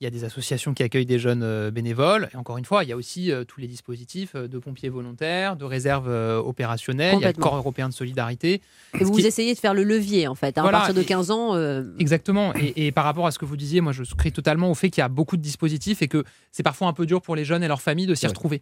E: Il y a des associations qui accueillent des jeunes euh, bénévoles. Et encore une fois, il y a aussi euh, tous les dispositifs euh, de pompiers volontaires, de réserves opérationnelles. Il y a le corps européen de solidarité.
A: Et vous, essayez de faire le levier, en fait, hein, à partir de 15 ans.
E: Exactement. Et, par rapport à ce que vous disiez, moi, je souscris totalement au fait qu'il y a beaucoup de dispositifs et que c'est parfois un peu dur pour les jeunes et leurs familles de s'y retrouver.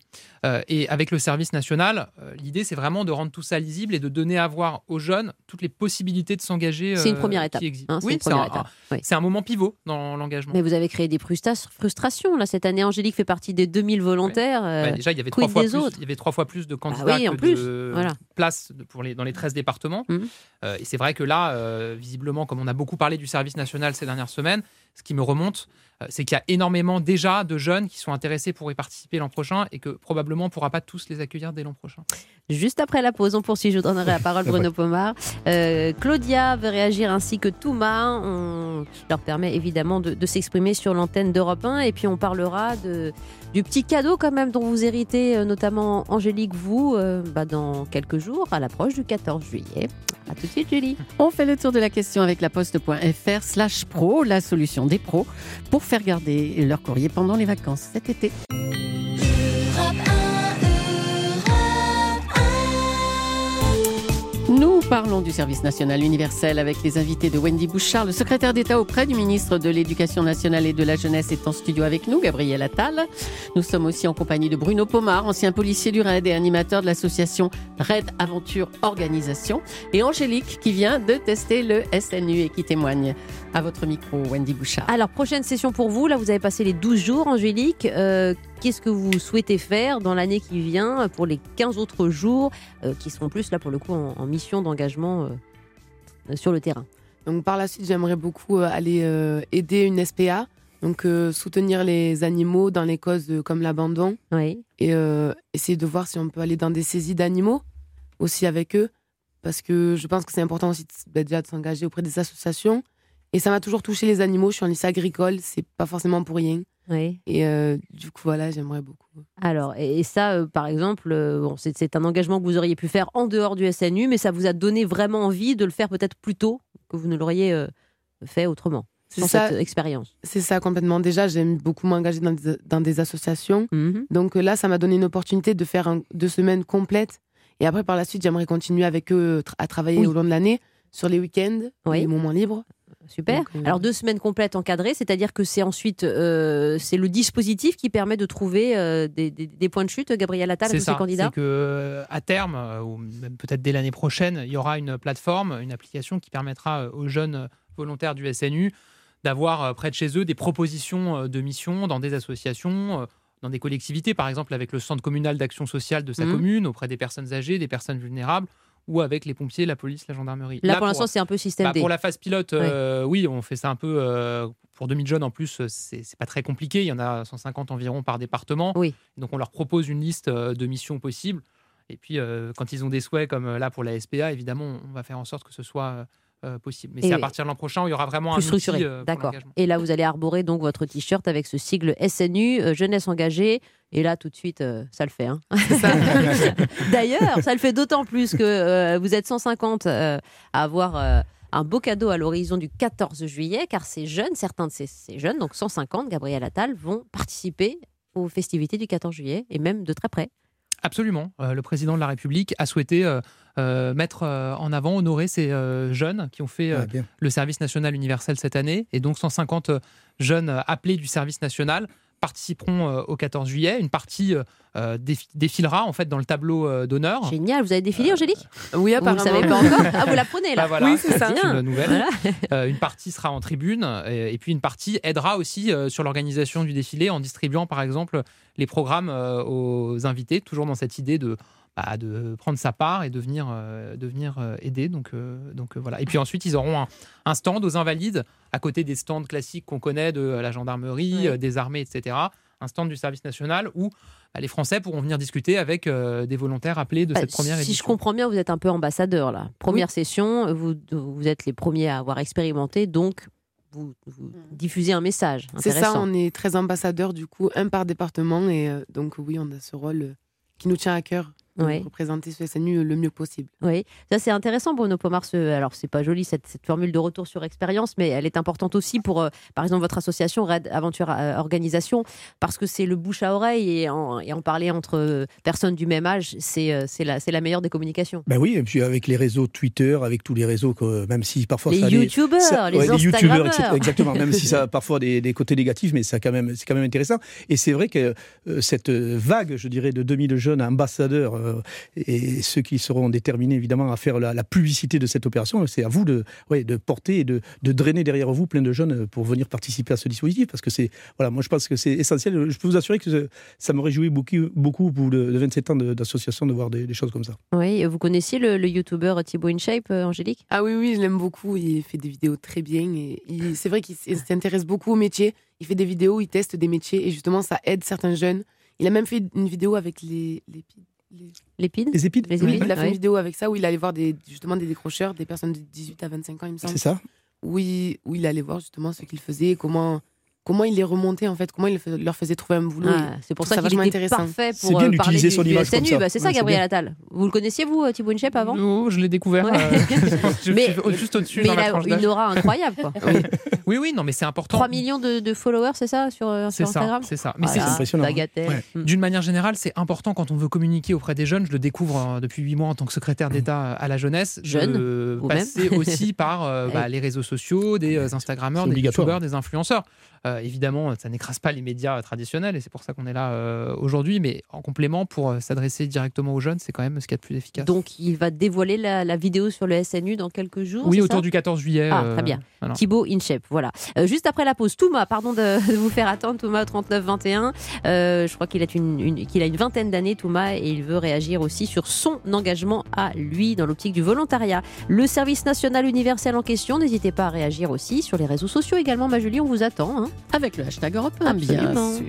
E: et avec le service national, l'idée, c'est vraiment de rendre tout ça lisible et de donner à voir aux jeunes toutes les possibilités de s'engager.
A: C'est une première étape. Hein,
E: oui, c'est un, un, moment pivot dans l'engagement.
A: Mais vous avez créé des frustration. Là, cette année, Angélique fait partie des 2000 volontaires.
E: Bah, déjà, il y, avait trois fois plus, il y avait trois fois plus de ah candidats que de places pour les, dans les 13 départements. Mmh. Euh, et c'est vrai que là, euh, visiblement, comme on a beaucoup parlé du service national ces dernières semaines, ce qui me remonte, euh, c'est qu'il y a énormément déjà de jeunes qui sont intéressés pour y participer l'an prochain et que probablement on ne pourra pas tous les accueillir dès l'an prochain.
A: Juste après la pause, on poursuit. Je vous donnerai la parole, Bruno Pomar. Euh, Claudia veut réagir ainsi que Touma. On leur permet évidemment de, s'exprimer sur l'antenne d'Europe 1 et puis on parlera de, du petit cadeau quand même dont vous héritez, euh, notamment Angélique, vous, bah, dans quelques jours, à l'approche du 14 juillet. A tout de suite, Julie.
B: On fait le tour de la question avec la poste.fr slash pro, la solution des pros, pour faire garder leur courrier pendant les vacances cet été. Nous parlons du service national universel avec les invités de Wendy Bouchard, le secrétaire d'État auprès du ministre de l'Éducation nationale et de la jeunesse est en studio avec nous, Gabriel Attal. Nous sommes aussi en compagnie de Bruno Pomar, ancien policier du RAID et animateur de l'association RAID Aventure Organisation, et Angélique qui vient de tester le SNU et qui témoigne à votre micro, Wendy Bouchard.
A: Alors, prochaine session pour vous. Là, vous avez passé les 12 jours, Angélique. Euh, qu'est-ce que vous souhaitez faire dans l'année qui vient pour les 15 autres jours euh, qui seront plus, là, pour le coup, en, mission d'engagement euh, sur le terrain?
G: Donc, par la suite, j'aimerais beaucoup aller aider une SPA. Donc, soutenir les animaux dans les causes comme l'abandon.
A: Oui.
G: Et essayer de voir si on peut aller dans des saisies d'animaux aussi avec eux. Parce que je pense que c'est important aussi bah, déjà de s'engager auprès des associations et ça m'a toujours touché les animaux. Je suis en lycée agricole, c'est pas forcément pour rien.
A: Oui.
G: Et euh, du coup, voilà, j'aimerais beaucoup.
A: Alors, et, ça, euh, par exemple, euh, bon, c'est un engagement que vous auriez pu faire en dehors du SNU, mais ça vous a donné vraiment envie de le faire peut-être plus tôt que vous ne l'auriez fait autrement. C'est ça, cette expérience.
G: C'est ça complètement. Déjà, j'aime beaucoup m'engager dans, dans, des associations. Mhm. Donc là, ça m'a donné une opportunité de faire deux semaines complètes. Et après, par la suite, j'aimerais continuer avec eux à travailler au long de l'année, sur les week-ends, les moments libres.
A: Super. Euh, Alors deux semaines complètes encadrées, c'est-à-dire que c'est ensuite euh, c'est le dispositif qui permet de trouver euh, des, points de chute. Gabriel Attal,
E: c'est
A: ça.
E: C'est que à terme, ou même peut-être dès l'année prochaine, il y aura une plateforme, une application qui permettra aux jeunes volontaires du SNU d'avoir près de chez eux des propositions de missions dans des associations dans des collectivités, par exemple avec le centre communal d'action sociale de sa mmh. commune, auprès des personnes âgées, des personnes vulnérables, ou avec les pompiers, la police, la gendarmerie.
A: Là, pour l'instant, c'est un peu système
E: bah, Pour la phase pilote, euh, oui, on fait ça un peu. Euh, pour 2000 jeunes, en plus, c'est pas très compliqué. Il y en a 150 environ par département.
A: Oui.
E: Donc, on leur propose une liste euh, de missions possibles. Et puis, quand ils ont des souhaits, comme là pour la SPA, évidemment, on va faire en sorte que ce soit euh, possible. Mais c'est à partir de l'an prochain où il y aura vraiment un structuré. Euh,
A: D'accord. Et là, vous allez arborer donc votre t-shirt avec ce sigle SNU, euh, jeunesse engagée. Et là, tout de suite, ça le fait. Hein. D'ailleurs, ça le fait d'autant plus que vous êtes 150 à avoir un beau cadeau à l'horizon du 14 juillet, car ces jeunes, certains de ces, ces, jeunes, donc 150, Gabriel Attal, vont participer aux festivités du 14 juillet, et même de très près.
E: Absolument. le président de la République a souhaité mettre en avant, honorer ces jeunes qui ont fait ah, le service national universel cette année. Et donc 150 jeunes appelés du service national participeront euh, au 14 juillet. Une partie euh, euh, défilera en fait dans le tableau d'honneur.
A: Génial, vous avez défilé Angélique?
G: Oui, apparemment.
A: Vous savez pas encore? Ah, vous la prenez là
E: bah, Oui, c'est ça. Une nouvelle. une partie sera en tribune et, puis une partie aidera aussi sur l'organisation du défilé en distribuant par exemple les programmes aux invités, toujours dans cette idée de bah, de prendre sa part et de venir, euh, euh, aider. Donc, euh, donc voilà. Et puis ensuite, ils auront un, stand aux Invalides, à côté des stands classiques qu'on connaît de la gendarmerie, des armées, etc. Un stand du service national où bah, les Français pourront venir discuter avec des volontaires appelés de bah, cette première édition.
A: Si je comprends bien, vous êtes un peu ambassadeur là. Première session, vous, vous êtes les premiers à avoir expérimenté, donc vous, vous, mmh. diffusez un message.
G: C'est ça, on est très ambassadeurs du coup, un par département, et donc oui, on a ce rôle qui nous tient à cœur oui. représenter ce SNU le mieux possible.
A: Oui, ça c'est intéressant Bruno Pomar. alors c'est pas joli cette, cette, formule de retour sur expérience, mais elle est importante aussi pour, euh, par exemple, votre association Red Aventure euh, Organisation, parce que c'est le bouche à oreille et en, et en parler entre euh, personnes du même âge, c'est la, la meilleure des communications.
F: Ben oui, et puis avec les réseaux Twitter, avec tous les réseaux, que, même si parfois
A: les
F: ça
A: YouTubeurs, les,
F: les YouTubeurs, exactement, même si ça a parfois des, des côtés négatifs, mais c'est quand même c'est quand même intéressant. Et c'est vrai que cette vague, je dirais, de 2000 jeunes ambassadeurs et et ceux qui seront déterminés évidemment à faire la, publicité de cette opération, c'est à vous de, ouais, de porter et de, de, drainer derrière vous plein de jeunes pour venir participer à ce dispositif. Parce que c'est, voilà, moi je pense que c'est essentiel. Je peux vous assurer que ça me réjouit beaucoup, beaucoup pour de, 27 ans d'association de voir des, choses comme ça.
A: Oui, vous connaissiez le, le youtubeur Thibaut InShape, euh, Angélique?
G: Ah oui, oui, je l'aime beaucoup. Il fait des vidéos très bien et c'est vrai qu'il s'intéresse beaucoup au métier. Il fait des vidéos, il teste des métiers et justement ça aide certains jeunes. Il a même fait une vidéo avec les, les
A: L'épide
F: Les épides
G: oui, il a fait une vidéo avec ça où il allait voir des, justement des décrocheurs, des personnes de 18 à 25 ans, il me semble.
F: C'est ça
G: Oui, où il allait voir justement ce qu'ils faisaient, comment comment il les remontait en fait, comment il leur faisait trouver un boulot.
A: Ah, c'est pour ça, qu'il était intéressant. parfait pour
F: bien euh, parler son image
A: SNU. Bah, c'est ça, Gabriel Attal. Vous le connaissiez vous, Thibaut Inchep avant?
E: Non, je l'ai découvert. Euh,
A: mais, juste au-dessus. Mais il a une aura incroyable. Quoi.
E: oui. Oui, non, mais c'est important.
A: 3 millions de, followers, c'est ça sur, euh, Instagram
E: C'est ça.
A: Mais c'est impressionnant.
E: Mm. D'une manière générale, c'est important quand on veut communiquer auprès des jeunes. Je le découvre depuis 8 mois en tant que secrétaire d'État à la jeunesse.
A: Jeune.
E: Passer aussi par bah, les réseaux sociaux, des Instagrammeurs, des youtubeurs, des influenceurs. Évidemment, ça n'écrase pas les médias traditionnels et c'est pour ça qu'on est là euh, aujourd'hui. Mais en complément, pour euh, s'adresser directement aux jeunes, c'est quand même ce qu'il y a de plus efficace.
A: Donc il va dévoiler la, vidéo sur le SNU dans quelques jours
E: Oui, autour du 14 juillet.
A: Ah, très bien. Euh, Thibaut Inchep, voilà. juste après la pause, Thomas, pardon de, vous faire attendre, Thomas 39-21. je crois qu'il a une, qu'il a une vingtaine d'années, Thomas, et il veut réagir aussi sur son engagement à lui dans l'optique du volontariat. Le service national universel en question, n'hésitez pas à réagir aussi sur les réseaux sociaux également. Ma Julie, on vous attend. Hein.
B: Avec le hashtag Europe 1, bien sûr.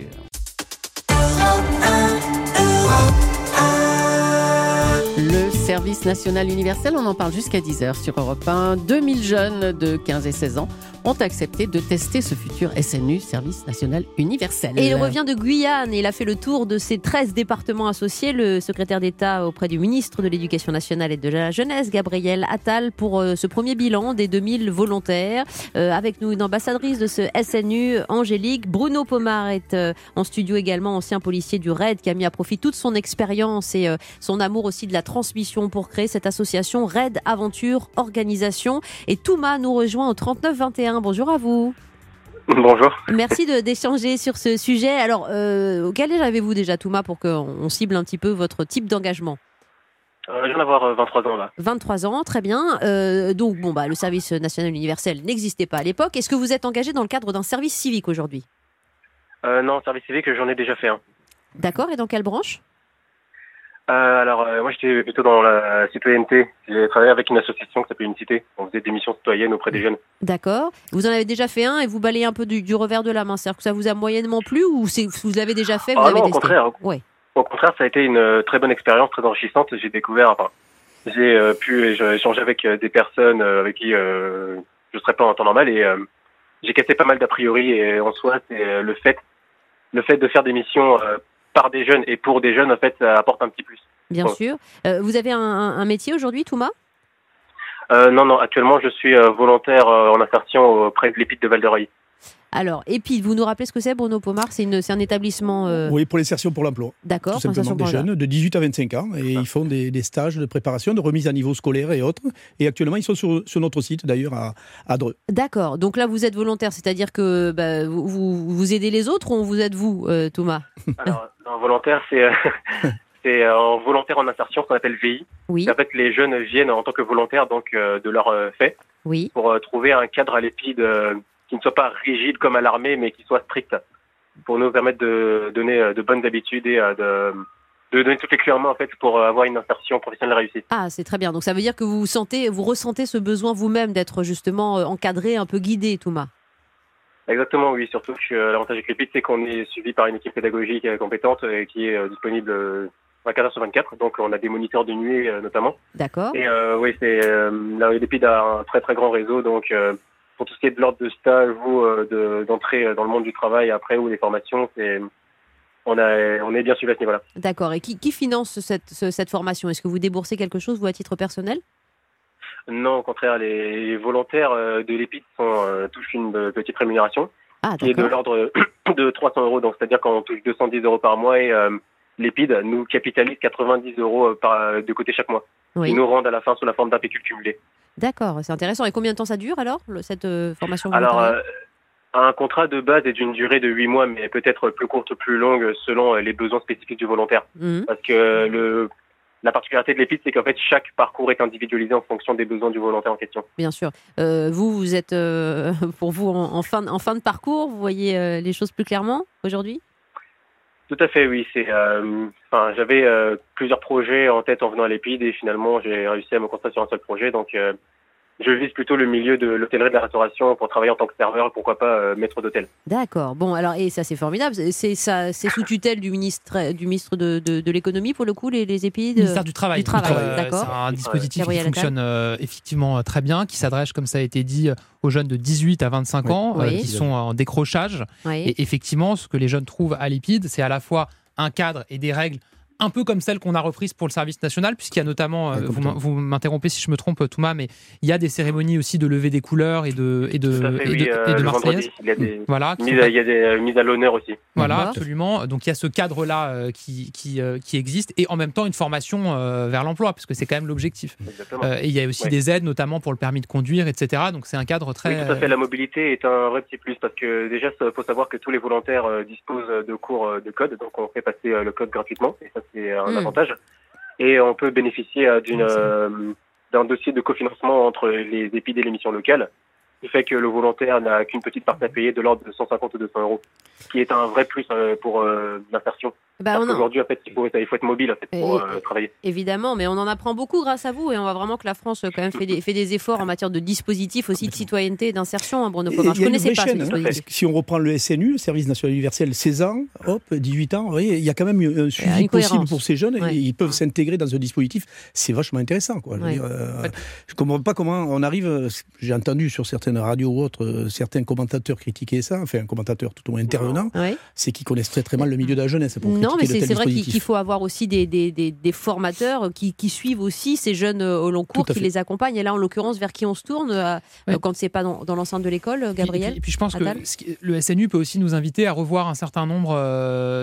B: Le service national universel, on en parle jusqu'à 10h sur Europe 1. 2000 jeunes de 15 et 16 ans ont accepté de tester ce futur SNU, Service National Universel.
A: Et il revient de Guyane et il a fait le tour de ses 13 départements associés. Le secrétaire d'État auprès du ministre de l'Éducation nationale et de la jeunesse, Gabriel Attal, pour euh, ce premier bilan des 2000 volontaires. Euh, avec nous une ambassadrice de ce SNU, Angélique. Bruno Pomar est euh, en studio également, ancien policier du RAID, qui a mis à profit toute son expérience et son amour aussi de la transmission pour créer cette association RAID Aventure Organisation. Et Touma nous rejoint au 39 21 bonjour à vous.
H: Bonjour.
A: Merci d'échanger sur ce sujet. Alors, euh, quel âge avez-vous déjà, Touma, pour qu'on cible un petit peu votre type d'engagement
H: euh, Je viens d'avoir 23 ans là.
A: 23 ans, très bien. Euh, donc, bon, bah, le service national universel n'existait pas à l'époque. Est-ce que vous êtes engagé dans le cadre d'un service civique aujourd'hui?
H: Non, service civique, j'en ai déjà fait un.
A: D'accord, et dans quelle branche?
H: Euh, alors, euh, moi, j'étais plutôt dans la citoyenneté. J'ai travaillé avec une association qui s'appelait Unicité. On faisait des missions citoyennes auprès des jeunes.
A: D'accord. Vous en avez déjà fait un et vous balayez un peu du, revers de la main. C'est-à-dire que ça vous a moyennement plu ou vous l'avez déjà fait vous
H: ah
A: avez
H: non, au contraire.
A: Ouais.
H: Au contraire, ça a été une euh, très bonne expérience, très enrichissante. J'ai découvert, enfin, j'ai pu échanger avec des personnes avec qui je ne serais pas en temps normal et j'ai cassé pas mal d'a priori. Et en soi, c'est le fait, le fait de faire des missions par des jeunes et pour des jeunes, en fait, ça apporte un petit plus.
A: Bien sûr. Euh, vous avez un, métier aujourd'hui, Touma?
H: Euh, Non, non. Actuellement, je suis euh, volontaire en insertion auprès de l'épide de Val de
A: Alors, EPID, vous nous rappelez ce que c'est, Bruno Pomar C'est une- c'est un établissement. euh,
F: Oui, pour l'insertion pour l'emploi.
A: D'accord,
F: Tout simplement des
A: pour
F: jeunes de 18 à 25 ans et ils font des, des stages de préparation, de remise à niveau scolaire et autres. Et actuellement, ils sont sur, sur notre site d'ailleurs à, à Dreux.
A: D'accord. Donc là, vous êtes volontaire, c'est-à-dire que bah, vous, vous, vous aidez les autres ou vous êtes vous, euh, Thomas
H: Alors, un volontaire, c'est euh, c'est euh, un volontaire en insertion qu'on appelle VI.
A: Oui,
H: en fait, les jeunes viennent en tant que volontaires donc euh, de leur euh, fait
A: oui.
H: pour euh, trouver un cadre à l'épide qui ne soit pas rigide comme à l'armée, mais qui soit strict, pour nous permettre de donner de bonnes habitudes et de, de donner toutes les clés en main en fait pour avoir une insertion professionnelle réussie.
A: Ah, c'est très bien. Donc ça veut dire que vous sentez, vous ressentez ce besoin vous-même d'être justement encadré, un peu guidé, Thomas?
H: Exactement, oui. Surtout que euh, l'avantage avec l'épide, c'est qu'on est suivi par une équipe pédagogique euh, compétente et qui est euh, disponible euh, 24 heures sur 24. Donc, on a des moniteurs de nuit euh, notamment.
A: D'accord.
H: Et euh, oui, c'est euh, l'épide a un très très grand réseau. Donc, euh, pour tout ce qui est de l'ordre de stage ou euh, de- d'entrée dans le monde du travail après ou des formations, c'est on a on est bien suivi à ce niveau-là.
A: D'accord. Et qui, qui finance cette, ce- cette formation? Est-ce que vous déboursez quelque chose, vous, à titre personnel?
H: Non, au contraire, les volontaires euh, de sont euh, touchent une euh, petite rémunération.
A: Ah,
H: qui est de l'ordre de 300 euros. Donc, c'est-à-dire qu'on touche 210 euros par mois et euh, l'épide nous capitalise 90 euros par, de côté chaque mois.
A: Oui.
H: Ils nous rendent à la fin sous la forme d'un pécule cumulé.
A: D'accord, c'est intéressant. Et combien de temps ça dure alors, cette formation
H: Alors, euh, un contrat de base est d'une durée de 8 mois, mais peut-être plus courte ou plus longue selon les besoins spécifiques du volontaire.
A: Mhm.
H: Parce que le, la particularité de l'épide, c'est qu'en fait, chaque parcours est individualisé en fonction des besoins du volontaire en question.
A: Bien sûr. Euh, vous, vous êtes, euh, pour vous, en, en fin, de- en fin de parcours, vous voyez euh, les choses plus clairement aujourd'hui?
H: Tout à fait, oui. C'est, enfin, j'avais plusieurs projets en tête en venant à l'Épide et finalement j'ai réussi à me concentrer sur un seul projet. Donc, je vise plutôt le milieu de l'hôtellerie et de la restauration pour travailler en tant que serveur et pourquoi pas euh, maître d'hôtel.
A: D'accord. Bon, alors, et ça, c'est formidable. C'est ça, c'est sous tutelle du ministre, du ministre de, de, de l'économie, pour le coup, les, les épides
E: ministère du Travail.
A: du Travail,
E: Euh,
A: d'accord.
E: C'est un dispositif qui fonctionne euh, effectivement très bien, qui s'adresse, comme ça a été dit, aux jeunes de 18 à 25
F: Oui.
E: ans, euh,
A: Oui.
E: qui sont en décrochage.
A: Oui.
E: Et effectivement, ce que les jeunes trouvent à l'IPID, c'est à la fois un cadre et des règles un peu comme celles qu'on a reprises pour le service national, puisqu'il y a notamment, euh,
F: Ouais,
E: vous m'interrompez si je me trompe, Thomas, mais il y a des cérémonies aussi de levée des couleurs et de, et de,
H: fait,
E: et
H: oui.
E: de,
H: euh,
E: et de
H: le
E: Marseillaise.
H: vendredi, il y a des
E: Voilà, qui
H: mises à, il y a des euh, mises à l'honneur aussi.
E: voilà, absolument. Donc il y a ce cadre-là euh, qui, qui, euh, qui existe et en même temps une formation euh, vers l'emploi, parce que c'est quand même l'objectif.
H: Exactement.
E: Euh, et il y a aussi
H: Ouais.
E: des aides, notamment pour le permis de conduire, etc. Donc c'est un cadre très.
H: Oui, tout à fait. La mobilité est un vrai petit plus parce que déjà, il faut savoir que tous les volontaires euh, disposent de cours euh, de code, donc on fait passer euh, le code gratuitement et ça c'est un
A: Mm.
H: avantage. Et on peut bénéficier euh, d'une euh, d'un dossier de cofinancement entre les épides et les missions locales, qui fait que le volontaire n'a qu'une petite part à payer de l'ordre de 150 ou 200 euros, ce qui est un vrai plus euh, pour euh, l'insertion.
A: Bah,
H: Aujourd'hui, en fait, il faut, il faut être mobile en fait, pour euh, travailler.
A: Évidemment, mais on en apprend beaucoup grâce à vous et on voit vraiment que la France quand même fait des, fait des efforts en matière de dispositifs aussi de citoyenneté et d'insertion, hein, Bruno Je
F: une
A: connaissais pas ce
F: chaîne, hein.
A: dispositif.
F: Si on reprend le SNU, le service national universel, 16 ans, hop, 18 ans, vous voyez, il y a quand même un suivi
A: une
F: possible
A: cohérence.
F: pour ces jeunes
A: Ouais.
F: et ils peuvent s'intégrer dans ce dispositif. C'est vachement intéressant. Quoi. Je
A: Ouais.
F: dire, euh, je comprends pas comment on arrive. J'ai entendu sur certaines radios ou autres, euh, certains commentateurs critiquer ça, enfin un commentateur tout au moins intervenant,
A: Ouais.
F: c'est qu'ils connaissent très très mal le milieu de la jeunesse pour
A: Non, mais c'est vrai qu'il faut avoir aussi des, des, des, des formateurs qui, qui suivent aussi ces jeunes euh, au long cours, qui
F: fait.
A: les accompagnent. Et là, en l'occurrence, vers qui on se tourne euh,
E: Ouais.
A: quand c'est pas dans, dans l'enceinte de l'école,
E: Et puis- Et
A: Gabriel
E: puis, et puis je pense
A: Attal
E: que le SNU peut aussi nous inviter à revoir un certain nombre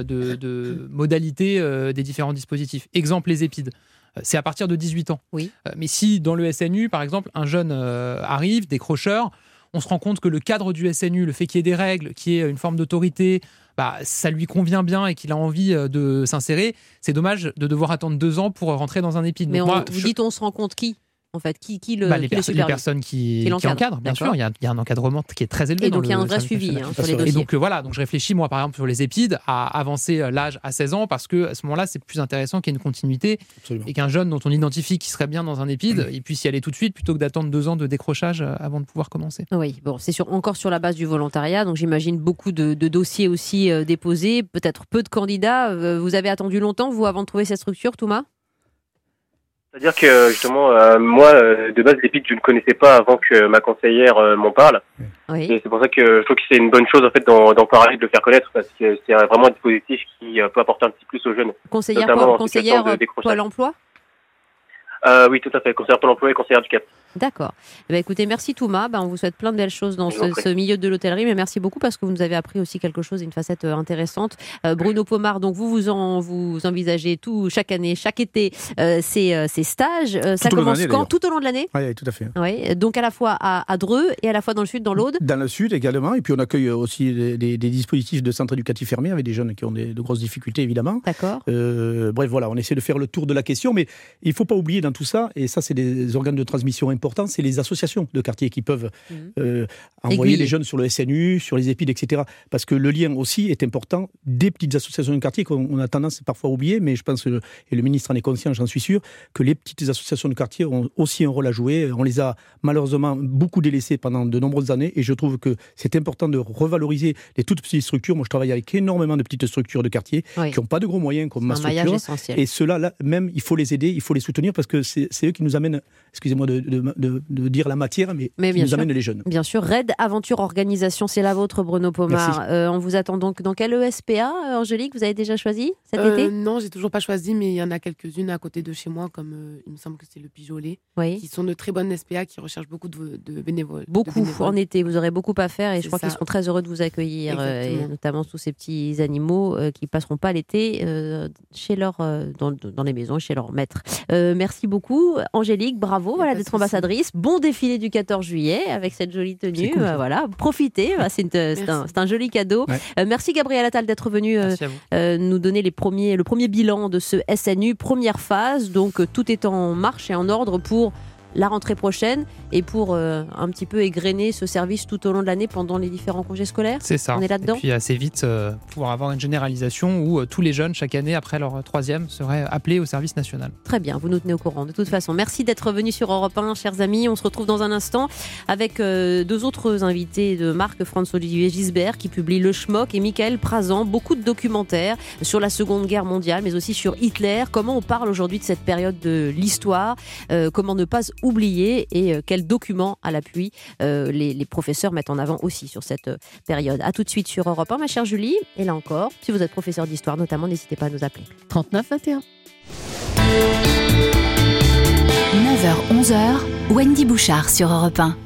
E: de, de modalités des différents dispositifs. Exemple, les épides. Euh, C'est à partir de 18 ans.
A: Oui.
E: Euh, Mais si dans le SNU, par exemple, un jeune euh, arrive, décrocheur, on se rend compte que le cadre du SNU, le fait qu'il y ait des règles, qu'il y ait une forme d'autorité, bah, ça lui convient bien et qu'il a envie de s'insérer, c'est dommage de devoir attendre deux ans pour rentrer dans un épide.
A: Mais on-
E: moi,
A: vous
E: je-
A: dites on se rend compte qui? En fait, qui, qui le,
E: bah, les,
A: qui le
E: perso- les
A: supervise
E: personnes qui, encadrent, bien sûr. Il y, a, il y a un encadrement qui est très élevé.
A: Et
E: dans
A: donc il y a
E: le
A: un vrai suivi hein, sur les
F: Et
E: donc euh, voilà, donc je réfléchis moi par exemple sur les épides à avancer euh, l'âge à 16 ans parce que à ce moment-là c'est plus intéressant qu'il y ait une continuité
F: Absolument.
E: et qu'un jeune dont on identifie qui serait bien dans un épide, il puisse y aller tout de suite plutôt que d'attendre deux ans de décrochage euh, avant de pouvoir commencer.
A: Oui, bon, c'est sur, encore sur la base du volontariat, donc j'imagine beaucoup de, de dossiers aussi euh, déposés, peut-être peu de candidats. Vous avez attendu longtemps, vous, avant de trouver cette structure, Thomas?
H: C'est-à-dire que justement, euh, moi, euh, de base, l'épide, je ne connaissais pas avant que ma conseillère euh, m'en parle.
A: Oui.
H: Et c'est pour ça que je trouve que c'est une bonne chose en fait d'en d'en parler, de le faire connaître, parce que c'est vraiment un dispositif qui euh, peut apporter un petit plus aux jeunes.
A: Conseillère,
H: notamment
A: quoi
H: en
A: conseillère
H: de
A: euh. Pôle emploi?
H: Oui, tout à fait. Conseillère Pôle emploi et conseillère du Cap.
A: D'accord. Eh ben, écoutez, merci Thomas. Ben, on vous souhaite plein de belles choses dans ce, ce, milieu de l'hôtellerie, mais merci beaucoup parce que vous nous avez appris aussi quelque chose, une facette euh, intéressante. Euh, Bruno Pomar, donc vous vous, en, vous envisagez tout chaque année, chaque été, euh, ces, euh, ces, stages. Euh, ça commence quand? Tout au long de l'année?
F: Oui, tout à fait.
A: Oui, donc à la fois à, à, Dreux et à la fois dans le sud, dans l'Aude?
F: Dans le sud également. Et puis on accueille aussi des, des, des dispositifs de centres éducatifs fermés avec des jeunes qui ont des, de grosses difficultés, évidemment.
A: D'accord.
F: bref, voilà, on essaie de faire le tour de la question, mais il ne faut pas oublier dans tout ça, et ça c'est des organes de transmission importants, c'est les associations de quartiers qui peuvent mmh. euh, envoyer les jeunes sur le SNU, sur les EPID, etc. Parce que le lien aussi est important des petites associations de quartier qu'on a tendance parfois à oublier, mais je pense, que, et le ministre en est conscient, j'en suis sûr, que les petites associations de quartier ont aussi un rôle à jouer. On les a malheureusement beaucoup délaissées pendant de nombreuses années, et je trouve que c'est important de revaloriser les toutes petites structures. Moi, je travaille avec énormément de petites structures de quartier
A: oui.
F: qui n'ont pas de gros moyens comme ma structure. Et ceux-là, là, même, il faut les aider, il faut les soutenir parce que c'est eux qui nous amènent, excusez-moi de, de, de, de dire la matière, mais,
A: mais
F: qui nous
A: sûr,
F: amène les jeunes.
A: Bien sûr, Red Aventure Organisation, c'est la vôtre, Bruno Pomar. Euh, on vous attend donc dans quel ESPA, Angélique Vous avez déjà choisi cet
G: euh,
A: été?
G: Non, j'ai toujours pas choisi, mais il y en a quelques-unes à côté de chez moi, comme euh, il me semble que c'est le Pijolet,
A: oui.
G: qui sont de très bonnes SPA, qui recherchent beaucoup de, de bénévoles.
A: Beaucoup,
G: de bénévoles.
A: en été, vous aurez beaucoup à faire et je crois qu'ils seront très heureux de vous accueillir, euh, et notamment tous ces petits animaux euh, qui passeront pas l'été euh, chez leur, euh, dans, dans, les maisons, chez leur maître. Euh, merci beaucoup, Angélique, bravo voilà, d'être ambassadrice. Bon défilé du 14 juillet avec cette jolie tenue.
F: Cool,
A: euh, voilà, profitez, c'est un, un, joli cadeau.
F: Ouais.
A: Euh, merci Gabriel Attal d'être venu euh, nous donner les premiers, le premier bilan de ce SNU, première phase. Donc euh, tout est en marche et en ordre pour la rentrée prochaine et pour euh, un petit peu égrener ce service tout au long de l'année pendant les différents congés scolaires.
E: C'est ça.
A: On est là-dedans.
E: Et puis assez vite euh, pouvoir avoir une généralisation où euh, tous les jeunes chaque année après leur troisième seraient appelés au service national.
A: Très bien, vous nous tenez au courant. De toute façon, merci d'être venu sur Europe 1, chers amis. On se retrouve dans un instant avec euh, deux autres invités de marque, François-Olivier Gisbert qui publie Le Schmock et Michael Prazan. Beaucoup de documentaires sur la Seconde Guerre mondiale, mais aussi sur Hitler. Comment on parle aujourd'hui de cette période de l'histoire? Comment ne pas oublier et euh, quels documents à l'appui euh, les, les, professeurs mettent en avant aussi sur cette euh, période. A tout de suite sur Europe 1, ma chère Julie. Et là encore, si vous êtes professeur d'histoire notamment, n'hésitez pas à nous appeler.
B: 39 21.
C: 9h 11h, Wendy Bouchard sur Europe 1.